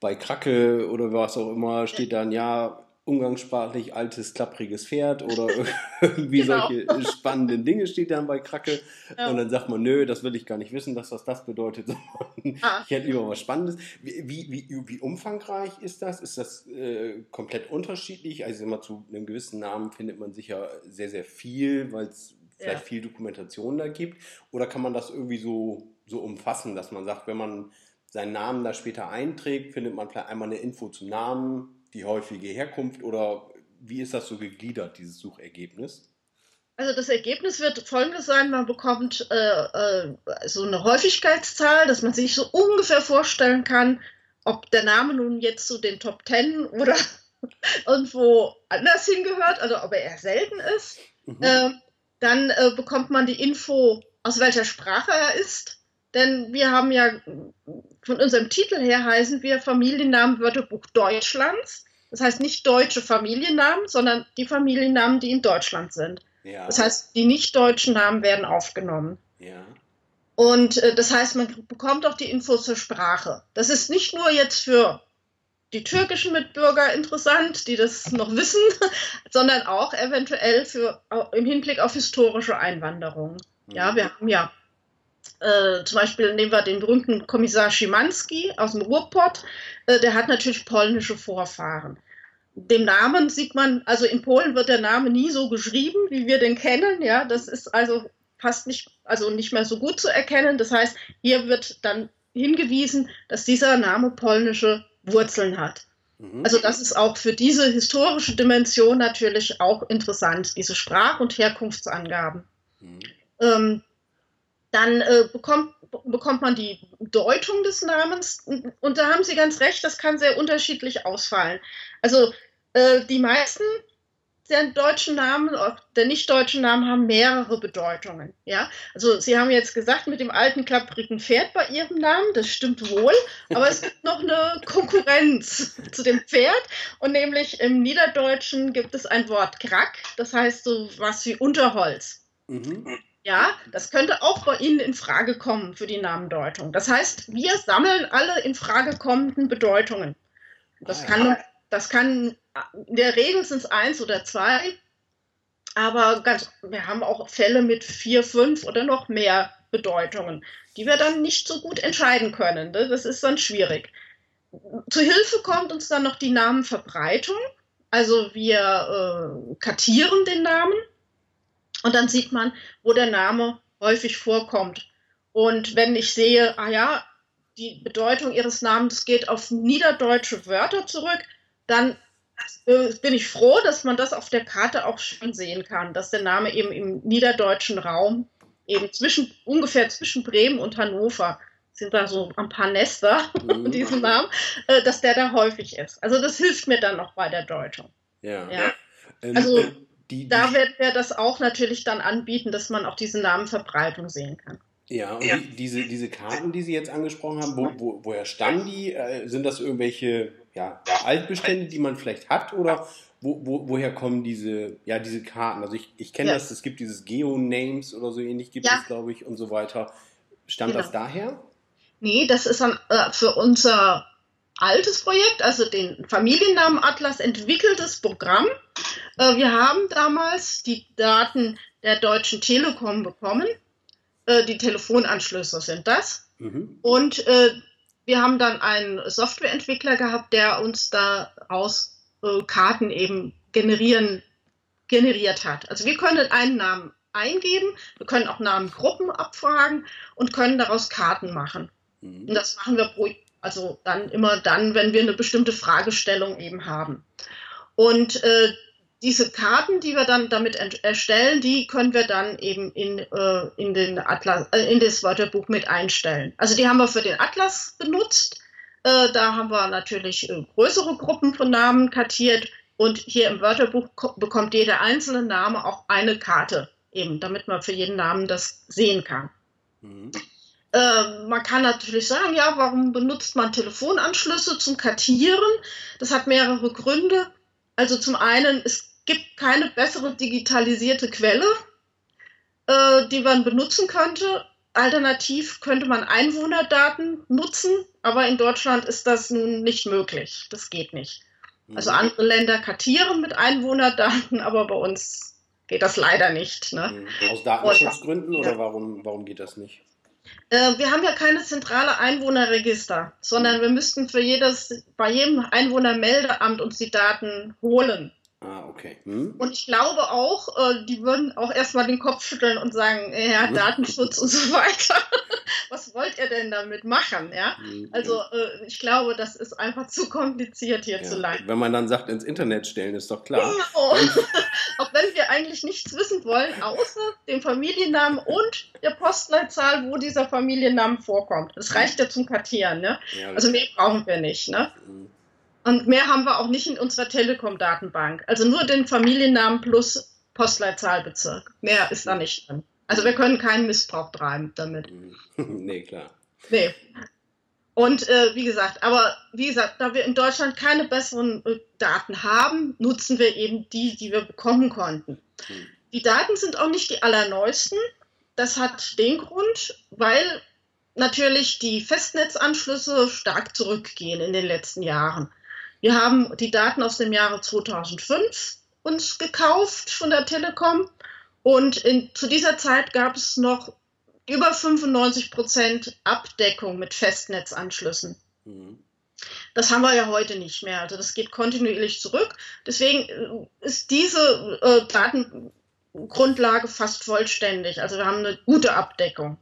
bei Kracke oder was auch immer, steht dann, ja, umgangssprachlich altes, klappriges Pferd oder irgendwie genau. solche spannenden Dinge steht dann bei Kracke. Ja. Und dann sagt man, nö, das will ich gar nicht wissen, dass das das bedeutet. ah. Ich hätte lieber was Spannendes. Wie, wie, wie, umfangreich ist das? Ist das äh, komplett unterschiedlich? Also immer zu einem gewissen Namen findet man sicher sehr, sehr viel, weil es vielleicht ja. viel Dokumentation da gibt. Oder kann man das irgendwie so, so umfassen, dass man sagt, wenn man seinen Namen da später einträgt, findet man vielleicht einmal eine Info zum Namen, die häufige Herkunft oder wie ist das so gegliedert, dieses Suchergebnis? Also das Ergebnis wird folgendes sein, man bekommt äh, äh, so eine Häufigkeitszahl, dass man sich so ungefähr vorstellen kann, ob der Name nun jetzt zu den Top Ten oder irgendwo anders hingehört, also ob er eher selten ist. Mhm. Äh, dann bekommt man die Info, aus welcher Sprache er ist. Denn wir haben ja von unserem Titel her heißen wir Familiennamen Wörterbuch Deutschlands. Das heißt nicht deutsche Familiennamen, sondern die Familiennamen, die in Deutschland sind. Ja. Das heißt, die nicht deutschen Namen werden aufgenommen. Ja. Und äh, das heißt, man bekommt auch die Infos zur Sprache. Das ist nicht nur jetzt für die türkischen Mitbürger interessant, die das noch wissen, sondern auch eventuell für im Hinblick auf historische Einwanderung. Ja, mhm. wir haben ja äh, zum Beispiel nehmen wir den berühmten Kommissar Schimanski aus dem Ruhrpott, äh, der hat natürlich polnische Vorfahren. Dem Namen sieht man, also in Polen wird der Name nie so geschrieben, wie wir den kennen. Ja, das ist also fast nicht, also nicht mehr so gut zu erkennen. Das heißt, hier wird dann hingewiesen, dass dieser Name polnische Wurzeln hat. Mhm. Also das ist auch für diese historische Dimension natürlich auch interessant, diese Sprach- und Herkunftsangaben. Mhm. Ähm, dann äh, bekommt, bekommt man die Deutung des Namens. Und da haben Sie ganz recht, das kann sehr unterschiedlich ausfallen. Also äh, die meisten der deutschen Namen, der nicht deutschen Namen haben mehrere Bedeutungen. Ja, also Sie haben jetzt gesagt mit dem alten klapprigen Pferd bei Ihrem Namen, das stimmt wohl, aber es gibt noch eine Konkurrenz zu dem Pferd und nämlich im Niederdeutschen gibt es ein Wort Krack, das heißt so was wie Unterholz. Mhm. Ja, das könnte auch bei Ihnen in Frage kommen für die Namendeutung. Das heißt, wir sammeln alle in Frage kommenden Bedeutungen. Das ah, kann, das kann, in der Regel sind es eins oder zwei, aber ganz, wir haben auch Fälle mit vier, fünf oder noch mehr Bedeutungen, die wir dann nicht so gut entscheiden können. Ne? Das ist dann schwierig. Zu Hilfe kommt uns dann noch die Namenverbreitung. Also wir äh, kartieren den Namen und dann sieht man, wo der Name häufig vorkommt. Und wenn ich sehe, ah ja, die Bedeutung ihres Namens geht auf niederdeutsche Wörter zurück, dann äh, bin ich froh, dass man das auf der Karte auch schon sehen kann, dass der Name eben im niederdeutschen Raum eben zwischen ungefähr zwischen Bremen und Hannover sind da so ein paar Nester mhm. diesen Namen, äh, dass der da häufig ist. Also das hilft mir dann noch bei der Deutung. Ja. ja. Ähm, also die, da werden wir das auch natürlich dann anbieten, dass man auch diese Namenverbreitung sehen kann. Ja, und ja. Die, diese, diese Karten, die Sie jetzt angesprochen haben, wo, wo, woher stammen die? Äh, sind das irgendwelche ja, Altbestände, die man vielleicht hat? Oder wo, wo, woher kommen diese, ja, diese Karten? Also ich, ich kenne ja. das, es gibt dieses Geo-Names oder so ähnlich, gibt ja. es, glaube ich, und so weiter. Stammt genau. das daher? Nee, das ist dann, äh, für unser altes Projekt, also den Familiennamen Atlas entwickeltes Programm. Äh, wir haben damals die Daten der Deutschen Telekom bekommen. Äh, die Telefonanschlüsse sind das. Mhm. Und äh, wir haben dann einen Softwareentwickler gehabt, der uns daraus Karten eben generieren, generiert hat. Also wir können einen Namen eingeben, wir können auch Namengruppen abfragen und können daraus Karten machen. Mhm. Und das machen wir pro also dann immer dann, wenn wir eine bestimmte Fragestellung eben haben. Und äh, diese Karten, die wir dann damit erstellen, die können wir dann eben in, äh, in, den Atlas, äh, in das Wörterbuch mit einstellen. Also die haben wir für den Atlas benutzt. Äh, da haben wir natürlich äh, größere Gruppen von Namen kartiert und hier im Wörterbuch bekommt jeder einzelne Name auch eine Karte, eben, damit man für jeden Namen das sehen kann. Mhm. Äh, man kann natürlich sagen, ja, warum benutzt man Telefonanschlüsse zum Kartieren? Das hat mehrere Gründe. Also zum einen, es gibt keine bessere digitalisierte Quelle, äh, die man benutzen könnte. Alternativ könnte man Einwohnerdaten nutzen, aber in Deutschland ist das nun nicht möglich. Das geht nicht. Also mhm. andere Länder kartieren mit Einwohnerdaten, aber bei uns geht das leider nicht. Ne? Mhm. Aus Datenschutzgründen oder warum, warum geht das nicht? Äh, wir haben ja keine zentrale Einwohnerregister, sondern wir müssten für jedes, bei jedem Einwohnermeldeamt uns die Daten holen. Ah, okay. Hm. Und ich glaube auch, äh, die würden auch erstmal den Kopf schütteln und sagen, ja, Datenschutz und so weiter. Was wollt ihr denn damit machen? Ja? Hm. Also äh, ich glaube, das ist einfach zu kompliziert hier ja. zu leiten. Wenn man dann sagt, ins Internet stellen, ist doch klar. Genau. auch wenn wir eigentlich nichts wissen wollen, außer dem Familiennamen und der Postleitzahl, wo dieser Familiennamen vorkommt. Das reicht ja zum Kartieren. Ne? Ja, also mehr brauchen wir nicht. Ne? Hm. Und mehr haben wir auch nicht in unserer Telekom-Datenbank. Also nur den Familiennamen plus Postleitzahlbezirk. Mehr ist da nicht drin. Also wir können keinen Missbrauch treiben damit. nee, klar. Nee. Und äh, wie gesagt, aber wie gesagt, da wir in Deutschland keine besseren äh, Daten haben, nutzen wir eben die, die wir bekommen konnten. Mhm. Die Daten sind auch nicht die allerneuesten. Das hat den Grund, weil natürlich die Festnetzanschlüsse stark zurückgehen in den letzten Jahren. Wir haben die Daten aus dem Jahre 2005 uns gekauft von der Telekom und in, zu dieser Zeit gab es noch über 95 Prozent Abdeckung mit Festnetzanschlüssen. Mhm. Das haben wir ja heute nicht mehr. Also das geht kontinuierlich zurück. Deswegen äh, ist diese äh, Datengrundlage fast vollständig. Also wir haben eine gute Abdeckung.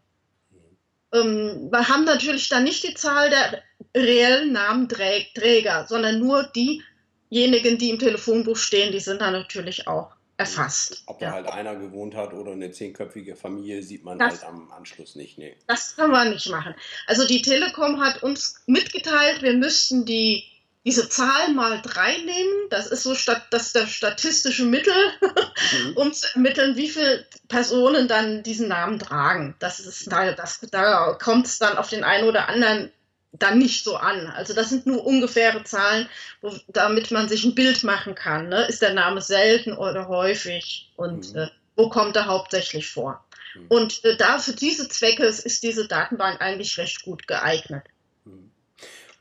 Ähm, wir haben natürlich dann nicht die Zahl der reellen Namenträger, sondern nur diejenigen, die im Telefonbuch stehen, die sind dann natürlich auch erfasst. Ob da ja. halt einer gewohnt hat oder eine zehnköpfige Familie, sieht man das, halt am Anschluss nicht. Nee. Das kann man nicht machen. Also die Telekom hat uns mitgeteilt, wir müssten die, diese Zahl mal drei nehmen. Das ist so statt, das das statistische Mittel, mhm. um zu ermitteln, wie viele Personen dann diesen Namen tragen. Das ist da, das, da kommt es dann auf den einen oder anderen dann nicht so an. Also das sind nur ungefähre Zahlen, wo, damit man sich ein Bild machen kann. Ne? Ist der Name selten oder häufig und mhm. äh, wo kommt er hauptsächlich vor? Mhm. Und äh, da für diese Zwecke ist diese Datenbank eigentlich recht gut geeignet. Mhm.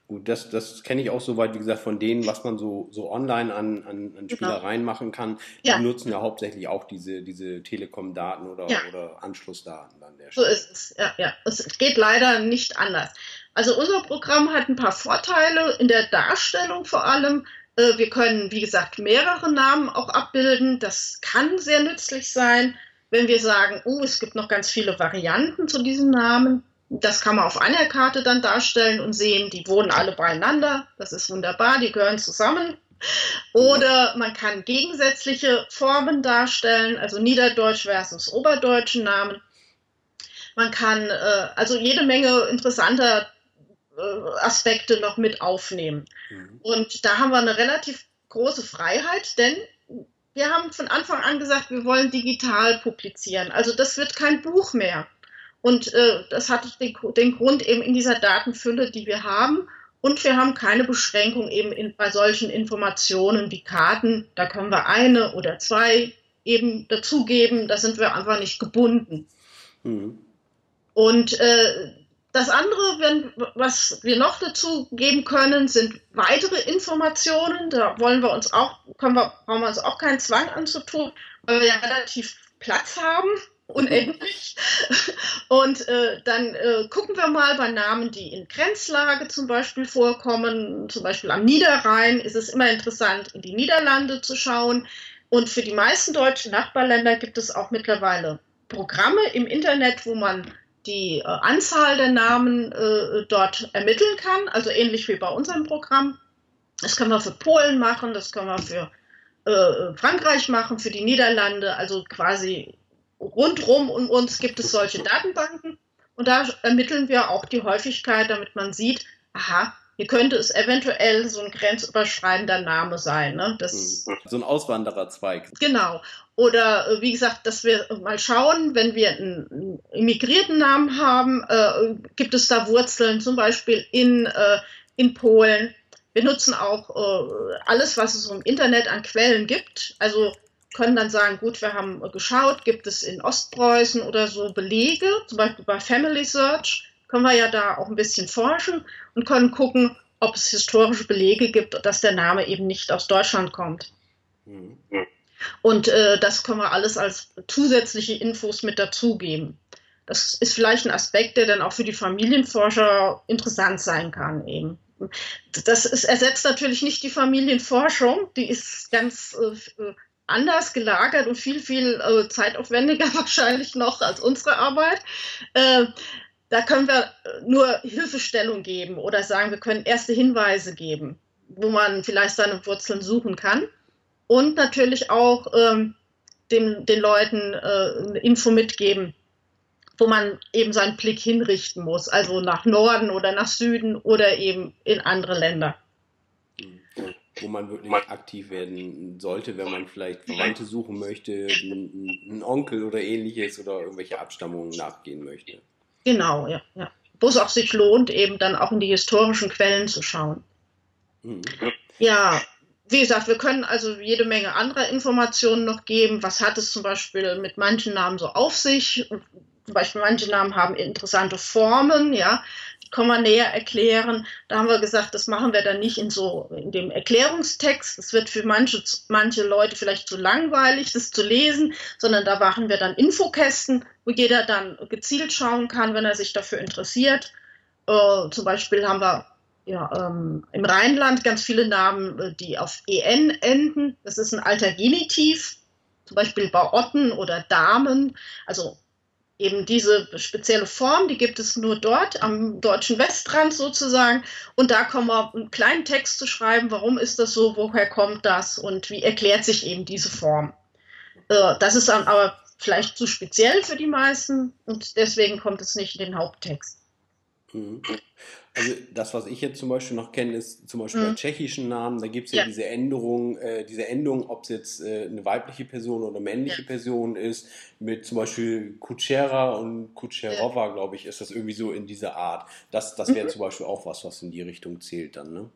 Gut, das, das kenne ich auch soweit, wie gesagt, von denen, was man so, so online an, an, an genau. Spielereien genau. machen kann. Die ja. nutzen ja hauptsächlich auch diese, diese Telekom-Daten oder, ja. oder Anschlussdaten dann der So ist es, ja, ja. Es geht leider nicht anders. Also unser Programm hat ein paar Vorteile in der Darstellung vor allem. Äh, wir können, wie gesagt, mehrere Namen auch abbilden. Das kann sehr nützlich sein, wenn wir sagen, oh, es gibt noch ganz viele Varianten zu diesem Namen. Das kann man auf einer Karte dann darstellen und sehen, die wohnen alle beieinander. Das ist wunderbar, die gehören zusammen. Oder man kann gegensätzliche Formen darstellen, also Niederdeutsch versus Oberdeutschen Namen. Man kann äh, also jede Menge interessanter Aspekte noch mit aufnehmen. Mhm. Und da haben wir eine relativ große Freiheit, denn wir haben von Anfang an gesagt, wir wollen digital publizieren. Also das wird kein Buch mehr. Und äh, das hat den, den, Grund eben in dieser Datenfülle, die wir haben. Und wir haben keine Beschränkung eben in, bei solchen Informationen wie Karten. Da können wir eine oder zwei eben dazugeben. Da sind wir einfach nicht gebunden. Mhm. Und äh, das andere, wenn, was wir noch dazu geben können, sind weitere Informationen. Da wollen wir uns auch, können wir, brauchen wir uns auch keinen Zwang anzutun, weil wir ja relativ Platz haben, unendlich. Und äh, dann äh, gucken wir mal bei Namen, die in Grenzlage zum Beispiel vorkommen. Zum Beispiel am Niederrhein ist es immer interessant, in die Niederlande zu schauen. Und für die meisten deutschen Nachbarländer gibt es auch mittlerweile Programme im Internet, wo man die äh, Anzahl der Namen äh, dort ermitteln kann, also ähnlich wie bei unserem Programm. Das können wir für Polen machen, das können wir für äh, Frankreich machen, für die Niederlande, also quasi rundrum um uns gibt es solche Datenbanken und da ermitteln wir auch die Häufigkeit, damit man sieht, aha, hier könnte es eventuell so ein grenzüberschreitender Name sein. Ne? Das, so ein Auswandererzweig. Genau. Oder äh, wie gesagt, dass wir mal schauen, wenn wir einen immigrierten Namen haben, äh, gibt es da Wurzeln, zum Beispiel in, äh, in Polen. Wir nutzen auch äh, alles, was es im Internet an Quellen gibt. Also können dann sagen, gut, wir haben geschaut, gibt es in Ostpreußen oder so Belege, zum Beispiel bei Family Search können wir ja da auch ein bisschen forschen und können gucken, ob es historische Belege gibt, dass der Name eben nicht aus Deutschland kommt. Mhm. Und äh, das können wir alles als zusätzliche Infos mit dazugeben. Das ist vielleicht ein Aspekt, der dann auch für die Familienforscher interessant sein kann eben. Das ist, ersetzt natürlich nicht die Familienforschung, die ist ganz äh, anders gelagert und viel, viel äh, zeitaufwendiger wahrscheinlich noch als unsere Arbeit. Äh, da können wir äh, nur Hilfestellung geben oder sagen, wir können erste Hinweise geben, wo man vielleicht seine Wurzeln suchen kann. Und natürlich auch ähm, dem, den Leuten äh, eine Info mitgeben, wo man eben seinen Blick hinrichten muss, also nach Norden oder nach Süden oder eben in andere Länder. Wo man wirklich aktiv werden sollte, wenn man vielleicht Verwandte suchen möchte, einen Onkel oder ähnliches oder irgendwelche Abstammungen nachgehen möchte. Genau, ja, ja. Wo es auch sich lohnt, eben dann auch in die historischen Quellen zu schauen. Mhm. Ja, wie gesagt, wir können also jede Menge anderer Informationen noch geben. Was hat es zum Beispiel mit manchen Namen so auf sich? Zum Beispiel manche Namen haben interessante Formen, ja kann man näher erklären. Da haben wir gesagt, das machen wir dann nicht in so in dem Erklärungstext. Das wird für manche, manche Leute vielleicht zu langweilig, das zu lesen, sondern da machen wir dann Infokästen, wo jeder dann gezielt schauen kann, wenn er sich dafür interessiert. Äh, zum Beispiel haben wir ja, ähm, im Rheinland ganz viele Namen, äh, die auf en enden. Das ist ein alter Genitiv, zum Beispiel Baotten oder Damen. Also eben diese spezielle Form, die gibt es nur dort am deutschen Westrand sozusagen. Und da kommen wir einen kleinen Text zu schreiben, warum ist das so, woher kommt das und wie erklärt sich eben diese Form. Äh, das ist dann aber vielleicht zu speziell für die meisten und deswegen kommt es nicht in den Haupttext. Also das, was ich jetzt zum Beispiel noch kenne, ist zum Beispiel mhm. bei tschechischen Namen, da gibt es ja, ja, diese Änderung, äh, diese Endung, ob es jetzt äh, eine weibliche Person oder männliche ja. Person ist, mit zum Beispiel Kutschera und Kutscherowa, ja. glaube ich, ist das irgendwie so in dieser Art. Das, das wäre mhm. zum Beispiel auch was, was in die Richtung zählt dann, ne?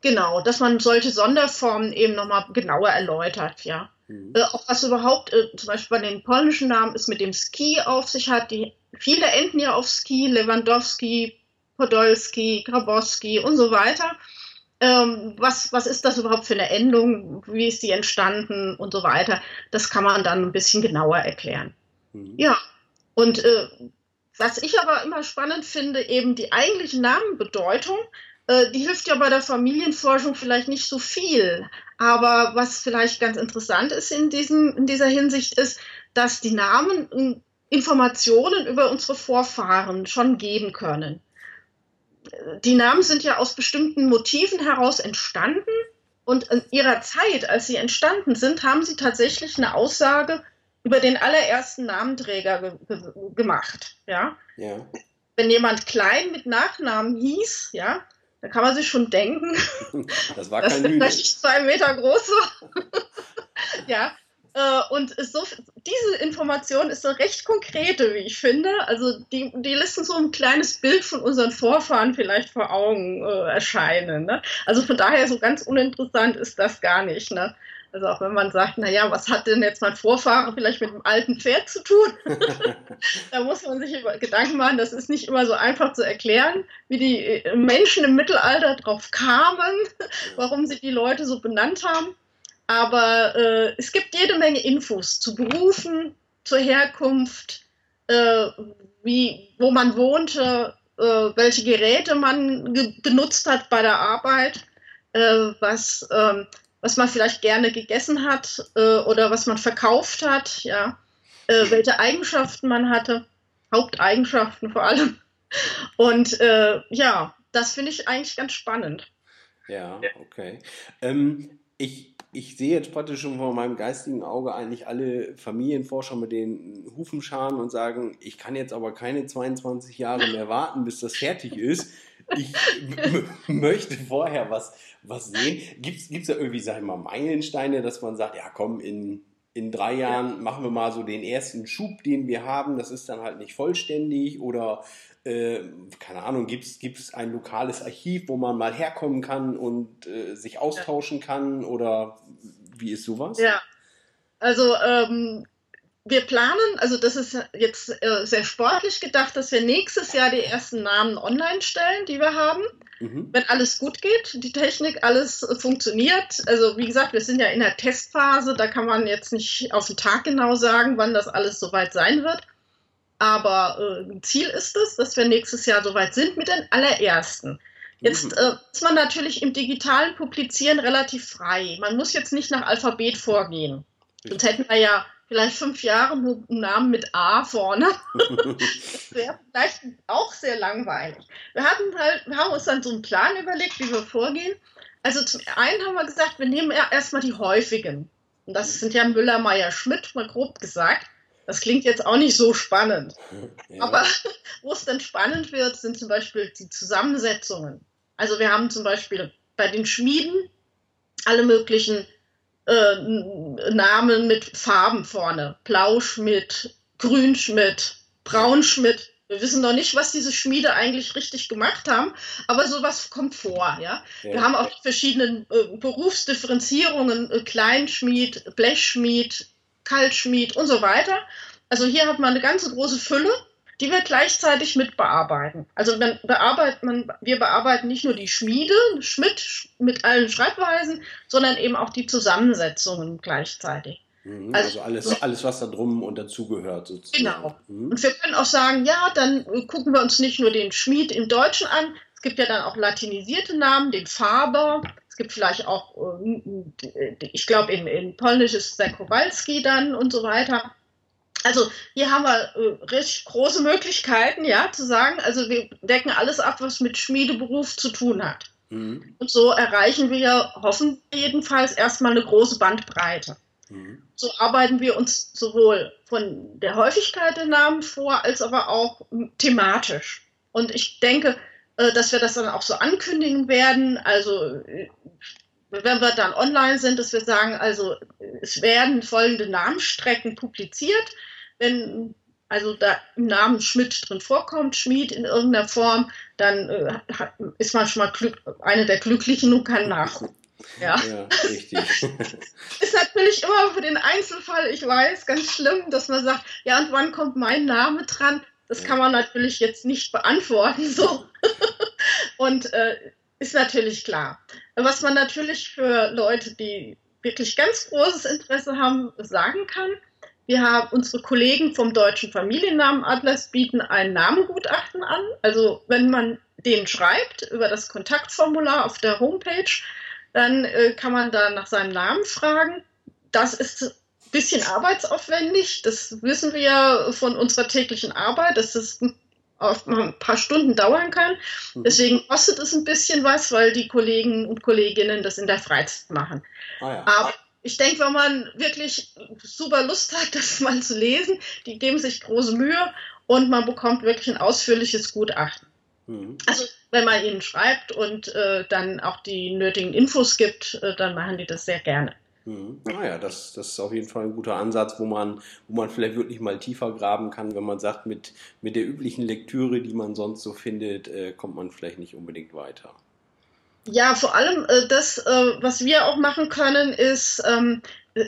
Genau, dass man solche Sonderformen eben nochmal genauer erläutert, ja. Mhm. Äh, auch was überhaupt äh, zum Beispiel bei den polnischen Namen ist mit dem Ski auf sich hat. Die, viele enden ja auf Ski, Lewandowski, Podolski, Grabowski und so weiter. Ähm, was, was ist das überhaupt für eine Endung? Wie ist die entstanden und so weiter? Das kann man dann ein bisschen genauer erklären. Mhm. Ja, und äh, was ich aber immer spannend finde, eben die eigentliche Namenbedeutung, äh, die hilft ja bei der Familienforschung vielleicht nicht so viel. Aber was vielleicht ganz interessant ist in, diesem, in dieser Hinsicht ist, dass die Namen Informationen über unsere Vorfahren schon geben können die Namen sind ja aus bestimmten Motiven heraus entstanden und in ihrer Zeit, als sie entstanden sind, haben sie tatsächlich eine Aussage über den allerersten Namenträger ge ge gemacht. Ja? ja? Wenn jemand klein mit Nachnamen hieß, ja, da kann man sich schon denken, das war dass er vielleicht zwei Meter groß war. ja, und so, diese Information ist so recht konkrete, wie ich finde. Also die, die lassen so ein kleines Bild von unseren Vorfahren vielleicht vor Augen äh, erscheinen. Ne? Also von daher so ganz uninteressant ist das gar nicht. Ne? Also auch wenn man sagt, naja, was hat denn jetzt mein Vorfahre vielleicht mit einem alten Pferd zu tun? da muss man sich Gedanken machen, das ist nicht immer so einfach zu erklären, wie die äh, Menschen im Mittelalter drauf kamen, warum sie die Leute so benannt haben. Aber äh, es gibt jede Menge Infos zu Berufen, zur Herkunft, äh, wie, wo man wohnte, äh, welche Geräte man benutzt hat bei der Arbeit, äh, was, ähm, was man vielleicht gerne gegessen hat äh, oder was man verkauft hat, ja, äh, welche Eigenschaften man hatte, Haupteigenschaften vor allem. Und ja, das finde ich eigentlich ganz spannend. Ja, okay. Ähm, ich ich sehe jetzt praktisch schon vor meinem geistigen Auge eigentlich alle Familienforscher mit den Hufen scharen und sagen, ich kann jetzt aber keine 22 Jahre mehr warten, bis das fertig ist. ich möchte vorher was, was sehen. Gibt es da irgendwie, sag ich mal, Meilensteine, dass man sagt, ja komm, in, in drei Jahren ja. machen wir mal so den ersten Schub, den wir haben. Das ist dann halt nicht vollständig oder äh, keine Ahnung, gibt es ein lokales Archiv, wo man mal herkommen kann und äh, sich austauschen kann oder wie ist sowas? Ja, also ähm, wir planen, also das ist jetzt äh, sehr sportlich gedacht, dass wir nächstes Jahr die ersten Namen online stellen, die wir haben. Mhm. Wenn alles gut geht, die Technik, alles funktioniert. Also wie gesagt, wir sind ja in der Testphase, da kann man jetzt nicht auf den Tag genau sagen, wann das alles soweit sein wird. Aber äh, Ziel ist es, dass wir nächstes Jahr soweit sind mit den allerersten. Jetzt mhm. äh, ist man natürlich im digitalen Publizieren relativ frei. Man muss jetzt nicht nach Alphabet vorgehen. Sonst hätten wir ja vielleicht fünf Jahre nur einen Namen mit A vorne. das wäre vielleicht auch sehr langweilig. Wir hatten halt, wir haben uns dann so einen Plan überlegt, wie wir vorgehen. Also zum einen haben wir gesagt, wir nehmen erstmal die häufigen. Und das sind ja Müller, Meyer, Schmidt, mal grob gesagt. Das klingt jetzt auch nicht so spannend. Ja. Aber wo es dann spannend wird, sind zum Beispiel die Zusammensetzungen. Also wir haben zum Beispiel bei den Schmieden alle möglichen äh, Namen mit Farben vorne. Blauschmidt, Grünschmidt, Braunschmidt. Wir wissen noch nicht, was diese Schmiede eigentlich richtig gemacht haben, aber sowas kommt vor, ja. ja. Wir haben auch verschiedene äh, Berufsdifferenzierungen, äh, Kleinschmied, Blechschmied, Kaltschmied und so weiter. Also hier hat man eine ganze große Fülle die wir gleichzeitig mit bearbeiten. Also man bearbeitet, man, wir bearbeiten nicht nur die Schmiede, Schmidt mit allen Schreibweisen, sondern eben auch die Zusammensetzungen gleichzeitig. Mhm, also, also, alles, alles, was da drum und dazugehört sozusagen. Genau. Mhm. Und wir können auch sagen, ja, dann gucken wir uns nicht nur den Schmied im Deutschen an, es gibt ja dann auch latinisierte Namen, den Faber, gibt vielleicht auch, äh, ich glaube, in, in Polnisch ist der Kowalski dann und so weiter. Also hier haben wir äh, richtig große Möglichkeiten, ja, zu sagen, also wir decken alles ab, was mit Schmiedeberuf zu tun hat. Mhm. Und so erreichen wir, hoffen jedenfalls, erstmal eine große Bandbreite. Mhm. So arbeiten wir uns sowohl von der Häufigkeit der Namen vor, als aber auch thematisch. Und ich denke, äh, dass wir das dann auch so ankündigen werden. Also äh, wenn wir dann online sind, dass wir sagen, also es werden folgende Namensstrecken publiziert. Wenn also da im Namen Schmidt drin vorkommt, Schmied in irgendeiner Form, dann äh, ist man schon mal Glück, eine der Glücklichen und kann nachrufen. Ja. ja, richtig. ist natürlich immer für den Einzelfall, ich weiß, ganz schlimm, dass man sagt, ja, und wann kommt mein Name dran? Das kann man natürlich jetzt nicht beantworten, so. und äh, ist natürlich klar. Was man natürlich für Leute, die wirklich ganz großes Interesse haben, sagen kann, wir haben unsere Kollegen vom Deutschen Familiennamenatlas bieten ein Namengutachten an. Also wenn man den schreibt über das Kontaktformular auf der Homepage, dann äh, kann man da nach seinem Namen fragen. Das ist bisschen arbeitsaufwendig. Das wissen wir ja von unserer täglichen Arbeit, dass das ein paar Stunden dauern kann. Mhm. Deswegen kostet es ein bisschen was, weil die Kollegen und Kolleginnen das in der Freizeit machen. Ah ja. Aber ich denke, wenn man wirklich super Lust hat, das mal zu lesen, die geben sich große Mühe und man bekommt wirklich ein ausführliches Gutachten. Mhm. Also wenn man ihnen schreibt und äh, dann auch die nötigen Infos gibt, äh, dann machen die das sehr gerne. Mhm. Naja, das, das ist auf jeden Fall ein guter Ansatz, wo man, wo man vielleicht wirklich mal tiefer graben kann, wenn man sagt, mit, mit der üblichen Lektüre, die man sonst so findet, äh, kommt man vielleicht nicht unbedingt weiter. Ja, vor allem äh, das, äh, was wir auch machen können, ist ähm, äh,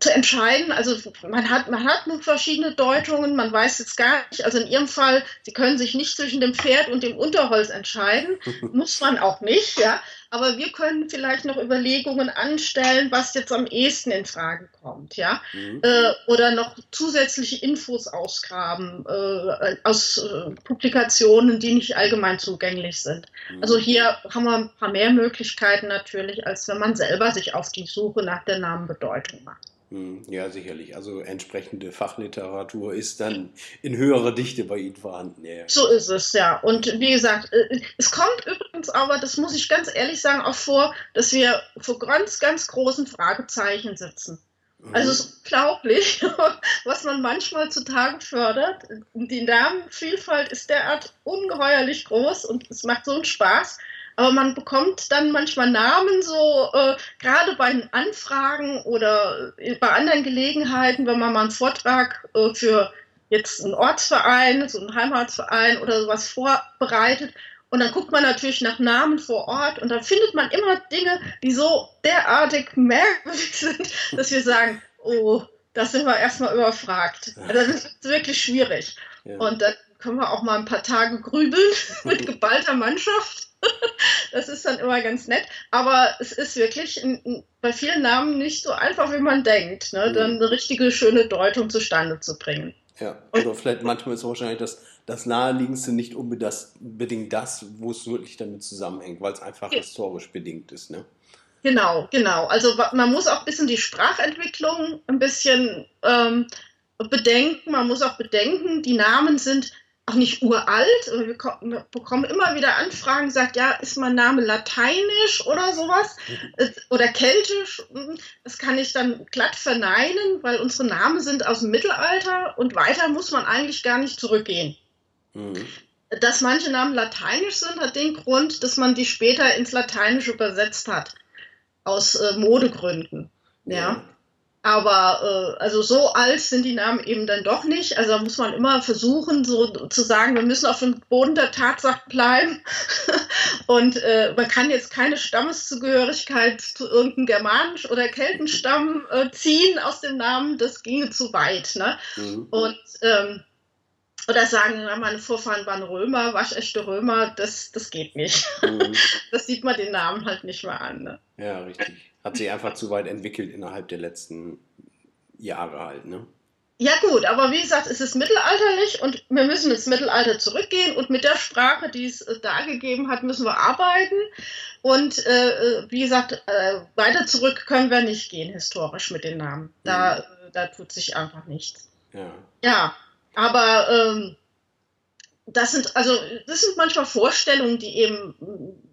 zu entscheiden. Also man hat, man hat nun verschiedene Deutungen, man weiß jetzt gar nicht. Also in Ihrem Fall, Sie können sich nicht zwischen dem Pferd und dem Unterholz entscheiden, muss man auch nicht, ja aber wir können vielleicht noch Überlegungen anstellen, was jetzt am ehesten in Frage kommt, ja, mhm. äh, oder noch zusätzliche Infos ausgraben äh, aus äh, Publikationen, die nicht allgemein zugänglich sind. Mhm. Also hier haben wir ein paar mehr Möglichkeiten natürlich, als wenn man selber sich auf die Suche nach der Namenbedeutung macht. Hm, ja, sicherlich. Also entsprechende Fachliteratur ist dann in höherer Dichte bei Ihnen vorhanden. Ja. So ist es, ja. Und wie gesagt, äh, es kommt übrigens aber, das muss ich ganz ehrlich sagen, auch vor, dass wir vor ganz, ganz großen Fragezeichen sitzen. Mhm. Also es ist unglaublich, was man manchmal zutage fördert. Die Namenvielfalt ist derart ungeheuerlich groß und es macht so einen Spaß. Aber man bekommt dann manchmal Namen so, äh, gerade bei Anfragen oder bei anderen Gelegenheiten, wenn man mal einen Vortrag äh, für jetzt einen Ortsverein, so einen Heimatsverein oder sowas vorbereitet. Und dann guckt man natürlich nach Namen vor Ort und dann findet man immer Dinge, die so derartig merkwürdig sind, dass wir sagen, oh, das sind wir erstmal überfragt. Das ist wirklich schwierig. Ja. Und dann können wir auch mal ein paar Tage grübeln mit geballter Mannschaft. Das ist dann immer ganz nett. Aber es ist wirklich bei vielen Namen nicht so einfach, wie man denkt, ne? dann eine richtige schöne Deutung zustande zu bringen. Ja, oder vielleicht manchmal ist es wahrscheinlich das, das Naheliegendste nicht unbedingt das, wo es wirklich damit zusammenhängt, weil es einfach ja. historisch bedingt ist. Ne? Genau, genau. Also man muss auch ein bisschen die Sprachentwicklung ein bisschen ähm, bedenken. Man muss auch bedenken, die Namen sind auch nicht uralt. Wir bekommen immer wieder Anfragen, sagt, ja, ist mein Name lateinisch oder sowas mhm. oder keltisch? Das kann ich dann glatt verneinen, weil unsere Namen sind aus dem Mittelalter und weiter muss man eigentlich gar nicht zurückgehen. Mhm. Dass manche Namen lateinisch sind, hat den Grund, dass man die später ins Lateinische übersetzt hat, aus äh, Modegründen. Ja. Aber äh, also so alt sind die Namen eben dann doch nicht. Also muss man immer versuchen, so zu sagen, wir müssen auf dem Boden der Tatsache bleiben. Und äh, man kann jetzt keine Stammeszugehörigkeit zu irgendeinem germanisch oder Keltenstamm äh, ziehen aus dem Namen. Das ginge zu weit. Ne? Mhm. Und ähm, oder sagen, meine Vorfahren waren Römer, waschechte Römer, das, das geht nicht. Mhm. Das sieht man den Namen halt nicht mehr an. Ne? Ja, richtig hat sich einfach zu weit entwickelt innerhalb der letzten Jahre halt, ne? Ja gut, aber wie gesagt, es ist mittelalterlich und wir müssen ins Mittelalter zurückgehen und mit der Sprache, die es äh, da gegeben hat, müssen wir arbeiten. Und äh, äh, wie gesagt, äh, weiter zurück können wir nicht gehen historisch mit den Namen. Da, mhm. da tut sich einfach nichts. Ja, ja aber ähm, das sind also das sind manchmal Vorstellungen, die eben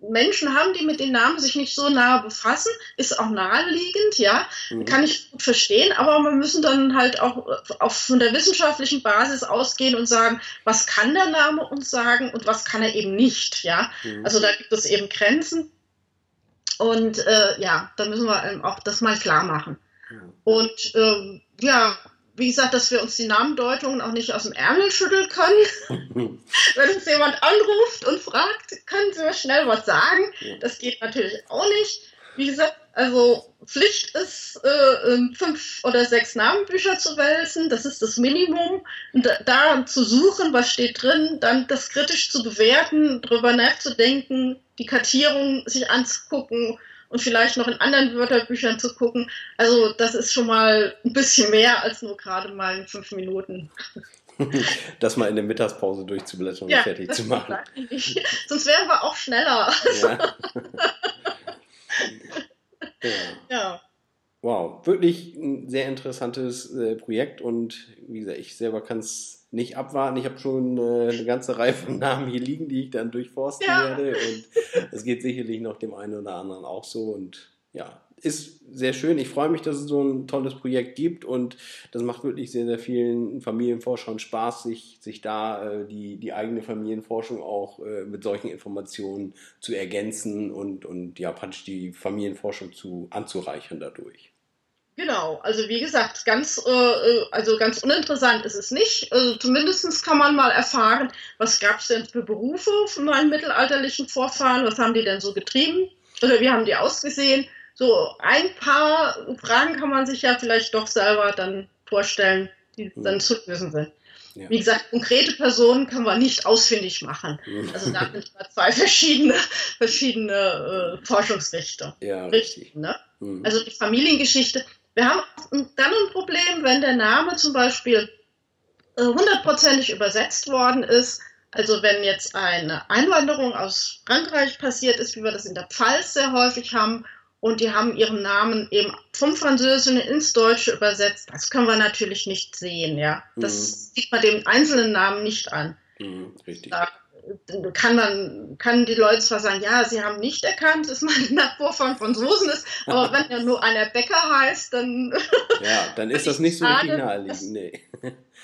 Menschen haben, die mit den Namen sich nicht so nahe befassen, ist auch naheliegend, ja, mhm. kann ich gut verstehen, aber wir müssen dann halt auch, auch von der wissenschaftlichen Basis ausgehen und sagen, was kann der Name uns sagen und was kann er eben nicht, ja. Mhm. Also da gibt es eben Grenzen und äh, ja, da müssen wir auch das mal klar machen. Mhm. Und äh, ja, wie gesagt, dass wir uns die Namendeutungen auch nicht aus dem Ärmel schütteln können. Wenn uns jemand anruft und fragt, können Sie mir schnell was sagen? Das geht natürlich auch nicht. Wie gesagt, also Pflicht ist, äh, fünf oder sechs Namenbücher zu wälzen, das ist das Minimum. Und da, da zu suchen, was steht drin, dann das kritisch zu bewerten, darüber nachzudenken, die Kartierung sich anzugucken und vielleicht noch in anderen Wörterbüchern zu gucken. Also das ist schon mal ein bisschen mehr als nur gerade mal in fünf Minuten. das mal in der Mittagspause durchzublättern und fertig zu machen. Sonst wären wir auch schneller. Ja. ja. ja. Wow, wirklich ein sehr interessantes äh, Projekt und wie gesagt, ich selber kann es nicht abwarten. Ich habe schon äh, eine ganze Reihe von Namen hier liegen, die ich dann durchforsten ja. werde und es geht sicherlich noch dem einen oder anderen auch so und ja, ist sehr schön. Ich freue mich, dass es so ein tolles Projekt gibt und das macht wirklich sehr, sehr vielen Familienforschern Spaß, sich, sich da äh, die, die eigene Familienforschung auch äh, mit solchen Informationen zu ergänzen und, und ja, praktisch die Familienforschung zu, anzureichern dadurch. Genau, also wie gesagt, ganz, äh, also ganz uninteressant ist es nicht. Also zumindest kann man mal erfahren, was gab es denn für Berufe von meinen mittelalterlichen Vorfahren, was haben die denn so getrieben oder wie haben die ausgesehen. So ein paar Fragen kann man sich ja vielleicht doch selber dann vorstellen, die mhm. dann zu lösen sind. Ja. Wie gesagt, konkrete Personen können wir nicht ausfindig machen. Mhm. Also da sind zwei verschiedene, verschiedene äh, Forschungsrichter. Ja, richtig. richtig ne? Mhm. Also die Familiengeschichte. Wir haben dann ein Problem, wenn der Name zum Beispiel äh, hundertprozentig übersetzt worden ist. Also wenn jetzt eine Einwanderung aus Frankreich passiert ist, wie wir das in der Pfalz sehr häufig haben, und die haben ihren Namen eben vom Französischen ins Deutsche übersetzt. Das können wir natürlich nicht sehen, ja. Das mhm. sieht man dem einzelnen Namen nicht an. Mhm, richtig. Da kann man, kann die Leute zwar sagen, ja, sie haben nicht erkannt, dass man Nachbar von Franzosen ist, aber wenn ja nur einer Bäcker heißt, dann. Ja, dann ist das nicht so richtig naheliegend, nee.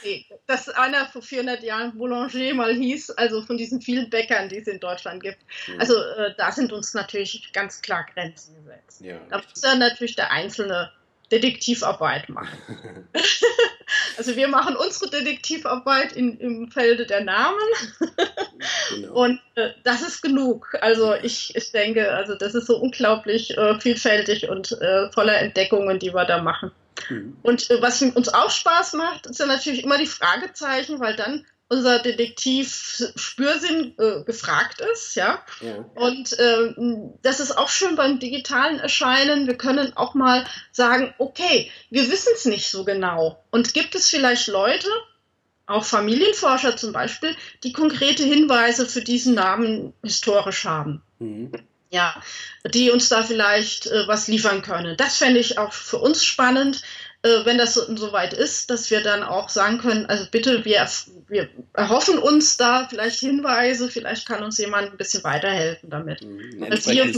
nee. Dass einer vor 400 Jahren Boulanger mal hieß, also von diesen vielen Bäckern, die es in Deutschland gibt. Mhm. Also äh, da sind uns natürlich ganz klar Grenzen gesetzt. Ja, da muss ja natürlich der Einzelne Detektivarbeit machen. also wir machen unsere Detektivarbeit in, im Felde der Namen genau. und äh, das ist genug. Also ich, ich denke, also das ist so unglaublich äh, vielfältig und äh, voller Entdeckungen, die wir da machen. Mhm. Und äh, was uns auch Spaß macht, sind natürlich immer die Fragezeichen, weil dann unser Detektiv-Spürsinn äh, gefragt ist, ja. ja. Und ähm, das ist auch schön beim digitalen Erscheinen. Wir können auch mal sagen, okay, wir wissen es nicht so genau. Und gibt es vielleicht Leute, auch Familienforscher zum Beispiel, die konkrete Hinweise für diesen Namen historisch haben? Mhm. Ja, die uns da vielleicht äh, was liefern können. Das fände ich auch für uns spannend, wenn das so, so, weit ist, dass wir dann auch sagen können, also bitte, wir, wir erhoffen uns da vielleicht Hinweise, vielleicht kann uns jemand ein bisschen weiterhelfen damit. Mhm, hier,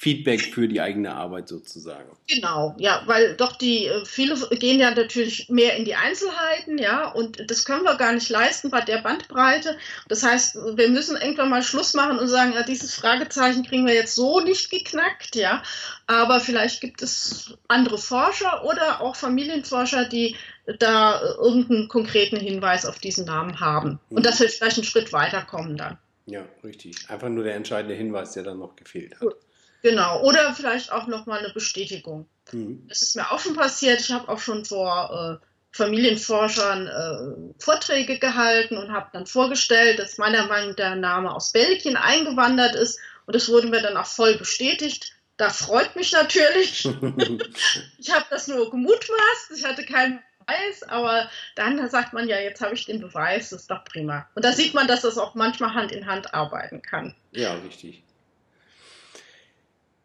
Feedback für die eigene Arbeit sozusagen. Genau, ja, weil doch die äh, viele gehen ja natürlich mehr in die Einzelheiten, ja, und das können wir gar nicht leisten bei der Bandbreite. Das heißt, wir müssen irgendwann mal Schluss machen und sagen, ja, dieses Fragezeichen kriegen wir jetzt so nicht geknackt, ja, aber vielleicht gibt es andere Forscher oder auch Familienforscher, die da irgendeinen konkreten Hinweis auf diesen Namen haben und mhm. dass wir vielleicht einen Schritt weiterkommen dann. Ja, richtig. Einfach nur der entscheidende Hinweis, der dann noch gefehlt hat. Gut. Genau, oder vielleicht auch nochmal eine Bestätigung. Mhm. Das ist mir auch schon passiert. Ich habe auch schon vor äh, Familienforschern äh, Vorträge gehalten und habe dann vorgestellt, dass meiner Meinung nach der Name aus Belgien eingewandert ist. Und das wurde mir dann auch voll bestätigt. Da freut mich natürlich. ich habe das nur gemutmaßt. Ich hatte keinen Beweis, aber dann sagt man ja, jetzt habe ich den Beweis, das ist doch prima. Und da sieht man, dass das auch manchmal Hand in Hand arbeiten kann. Ja, richtig.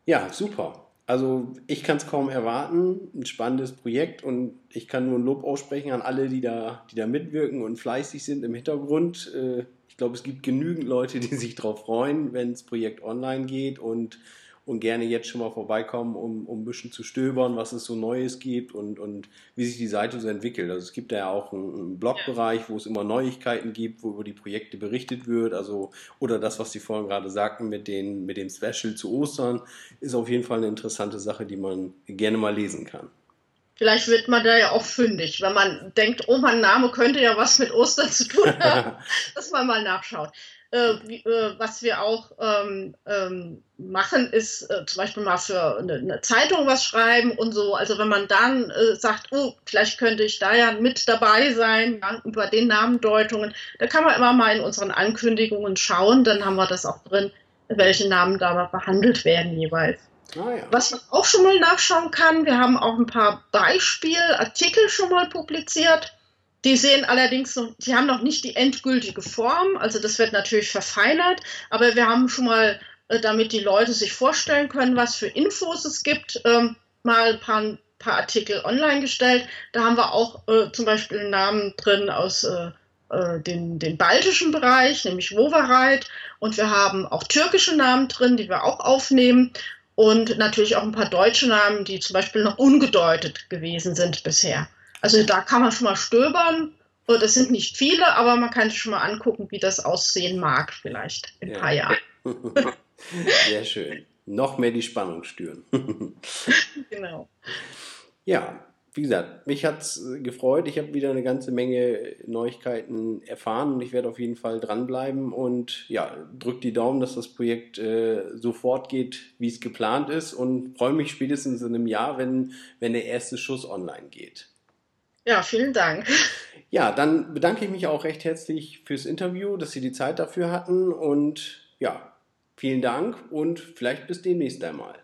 Ja, super. Also ich kann es kaum erwarten. Ein spannendes Projekt und ich kann nur ein Lob aussprechen an alle, die da, die da mitwirken und fleißig sind im Hintergrund. Äh, ich glaube, es gibt genügend Leute, die sich darauf freuen, wenn das Projekt online geht und und gerne jetzt schon mal vorbeikommen, um, um ein bisschen zu stöbern, was es so Neues gibt und, und wie sich die Seite so entwickelt. Also es gibt ja auch einen, einen Blogbereich, wo es immer Neuigkeiten gibt, wo über die Projekte berichtet wird. Also, oder das, was Sie vorhin gerade sagten mit, den, mit dem Special zu Ostern, ist auf jeden Fall eine interessante Sache, die man gerne mal lesen kann. Vielleicht wird man da ja auch fündig, wenn man denkt, oh, mein Name könnte ja was mit Ostern zu tun haben, dass man mal nachschaut. Äh, wie, äh, was wir auch ähm, ähm, machen, ist äh, zum Beispiel mal für eine, eine, Zeitung was schreiben und so. Also wenn man dann äh, sagt, oh, vielleicht könnte ich da ja mit dabei sein, ja, über den Namendeutungen, da kann man immer mal in unseren Ankündigungen schauen, dann haben wir das auch drin, welche Namen da behandelt werden jeweils. Ah, ja. Was man auch schon mal nachschauen kann, wir haben auch ein paar Beispielartikel schon mal publiziert die sehen allerdings noch, die haben noch nicht die endgültige Form, also das wird natürlich verfeinert, aber wir haben schon mal, äh, damit die Leute sich vorstellen können, was für Infos es gibt, ähm, mal ein paar, paar, Artikel online gestellt. Da haben wir auch äh, zum Beispiel Namen drin aus äh, den, den baltischen Bereich, nämlich Wovereit. Und wir haben auch türkische Namen drin, die wir auch aufnehmen. Und natürlich auch ein paar deutsche Namen, die zum Beispiel noch ungedeutet gewesen sind bisher. Also da kann man schon mal stöbern. Das sind nicht viele, aber man kann sich schon mal angucken, wie das aussehen mag, vielleicht in ein ja. paar Jahren. Sehr schön. Noch mehr die Spannung stören. genau. Ja, wie gesagt, mich hat es äh, gefreut. Ich habe wieder eine ganze Menge Neuigkeiten erfahren und ich werde auf jeden Fall dranbleiben und ja, drückt die Daumen, dass das Projekt äh, so fortgeht, wie es geplant ist und freue mich spätestens in einem Jahr, wenn, wenn der erste Schuss online geht. Ja, vielen Dank. Ja, dann bedanke ich mich auch recht herzlich fürs Interview, dass Sie die Zeit dafür hatten und ja, vielen Dank und vielleicht bis demnächst einmal.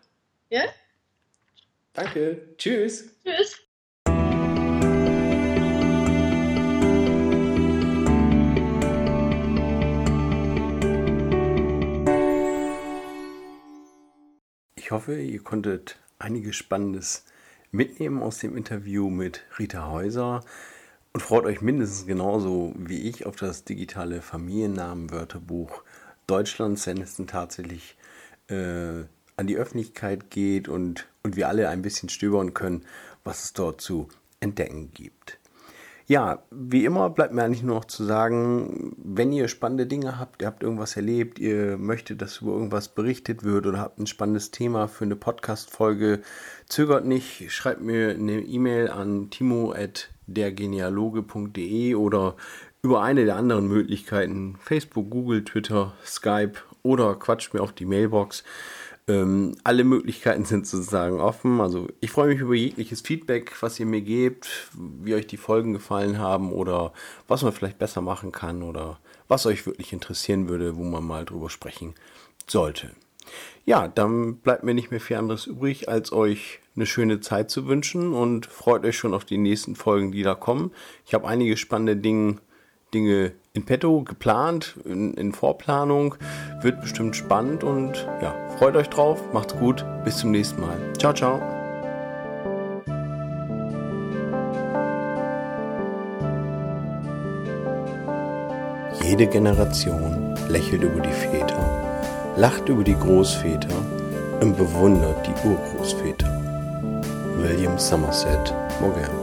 Ja? Danke. Tschüss. Tschüss. Ich hoffe, ihr konntet einiges Spannendes mitnehmen aus dem Interview mit Rita Häuser. und freut euch mindestens genauso wie ich auf das digitale Familiennamenwörterbuch Deutschlands, wenn es denn tatsächlich äh, an die Öffentlichkeit geht und, und wir alle ein bisschen stöbern können, was es dort zu entdecken gibt. Ja, wie immer bleibt mir eigentlich nur noch zu sagen, wenn ihr spannende Dinge habt, ihr habt irgendwas erlebt, ihr möchtet, dass über irgendwas berichtet wird oder habt ein spannendes Thema für eine Podcast-Folge, zögert nicht, schreibt mir eine E-Mail an timo.dergenealoge.de oder über eine der anderen Möglichkeiten, Facebook, Google, Twitter, Skype oder quatscht mir auf die Mailbox. Ähm, alle Möglichkeiten sind sozusagen offen. Also ich freue mich über jegliches Feedback, was ihr mir gebt, wie euch die Folgen gefallen haben oder was man vielleicht besser machen kann oder was euch wirklich interessieren würde, wo man mal drüber sprechen sollte. Ja, dann bleibt mir nicht mehr viel anderes übrig, als euch eine schöne Zeit zu wünschen und freut euch schon auf die nächsten Folgen, die da kommen. Ich habe einige spannende Dinge Dinge in petto, geplant, in, in, Vorplanung. Wird bestimmt spannend und ja, freut euch drauf, macht's gut, bis zum nächsten Mal. Ciao, ciao. Jede Generation lächelt über die Väter, lacht über die Großväter und bewundert die Urgroßväter. William Somerset Maugham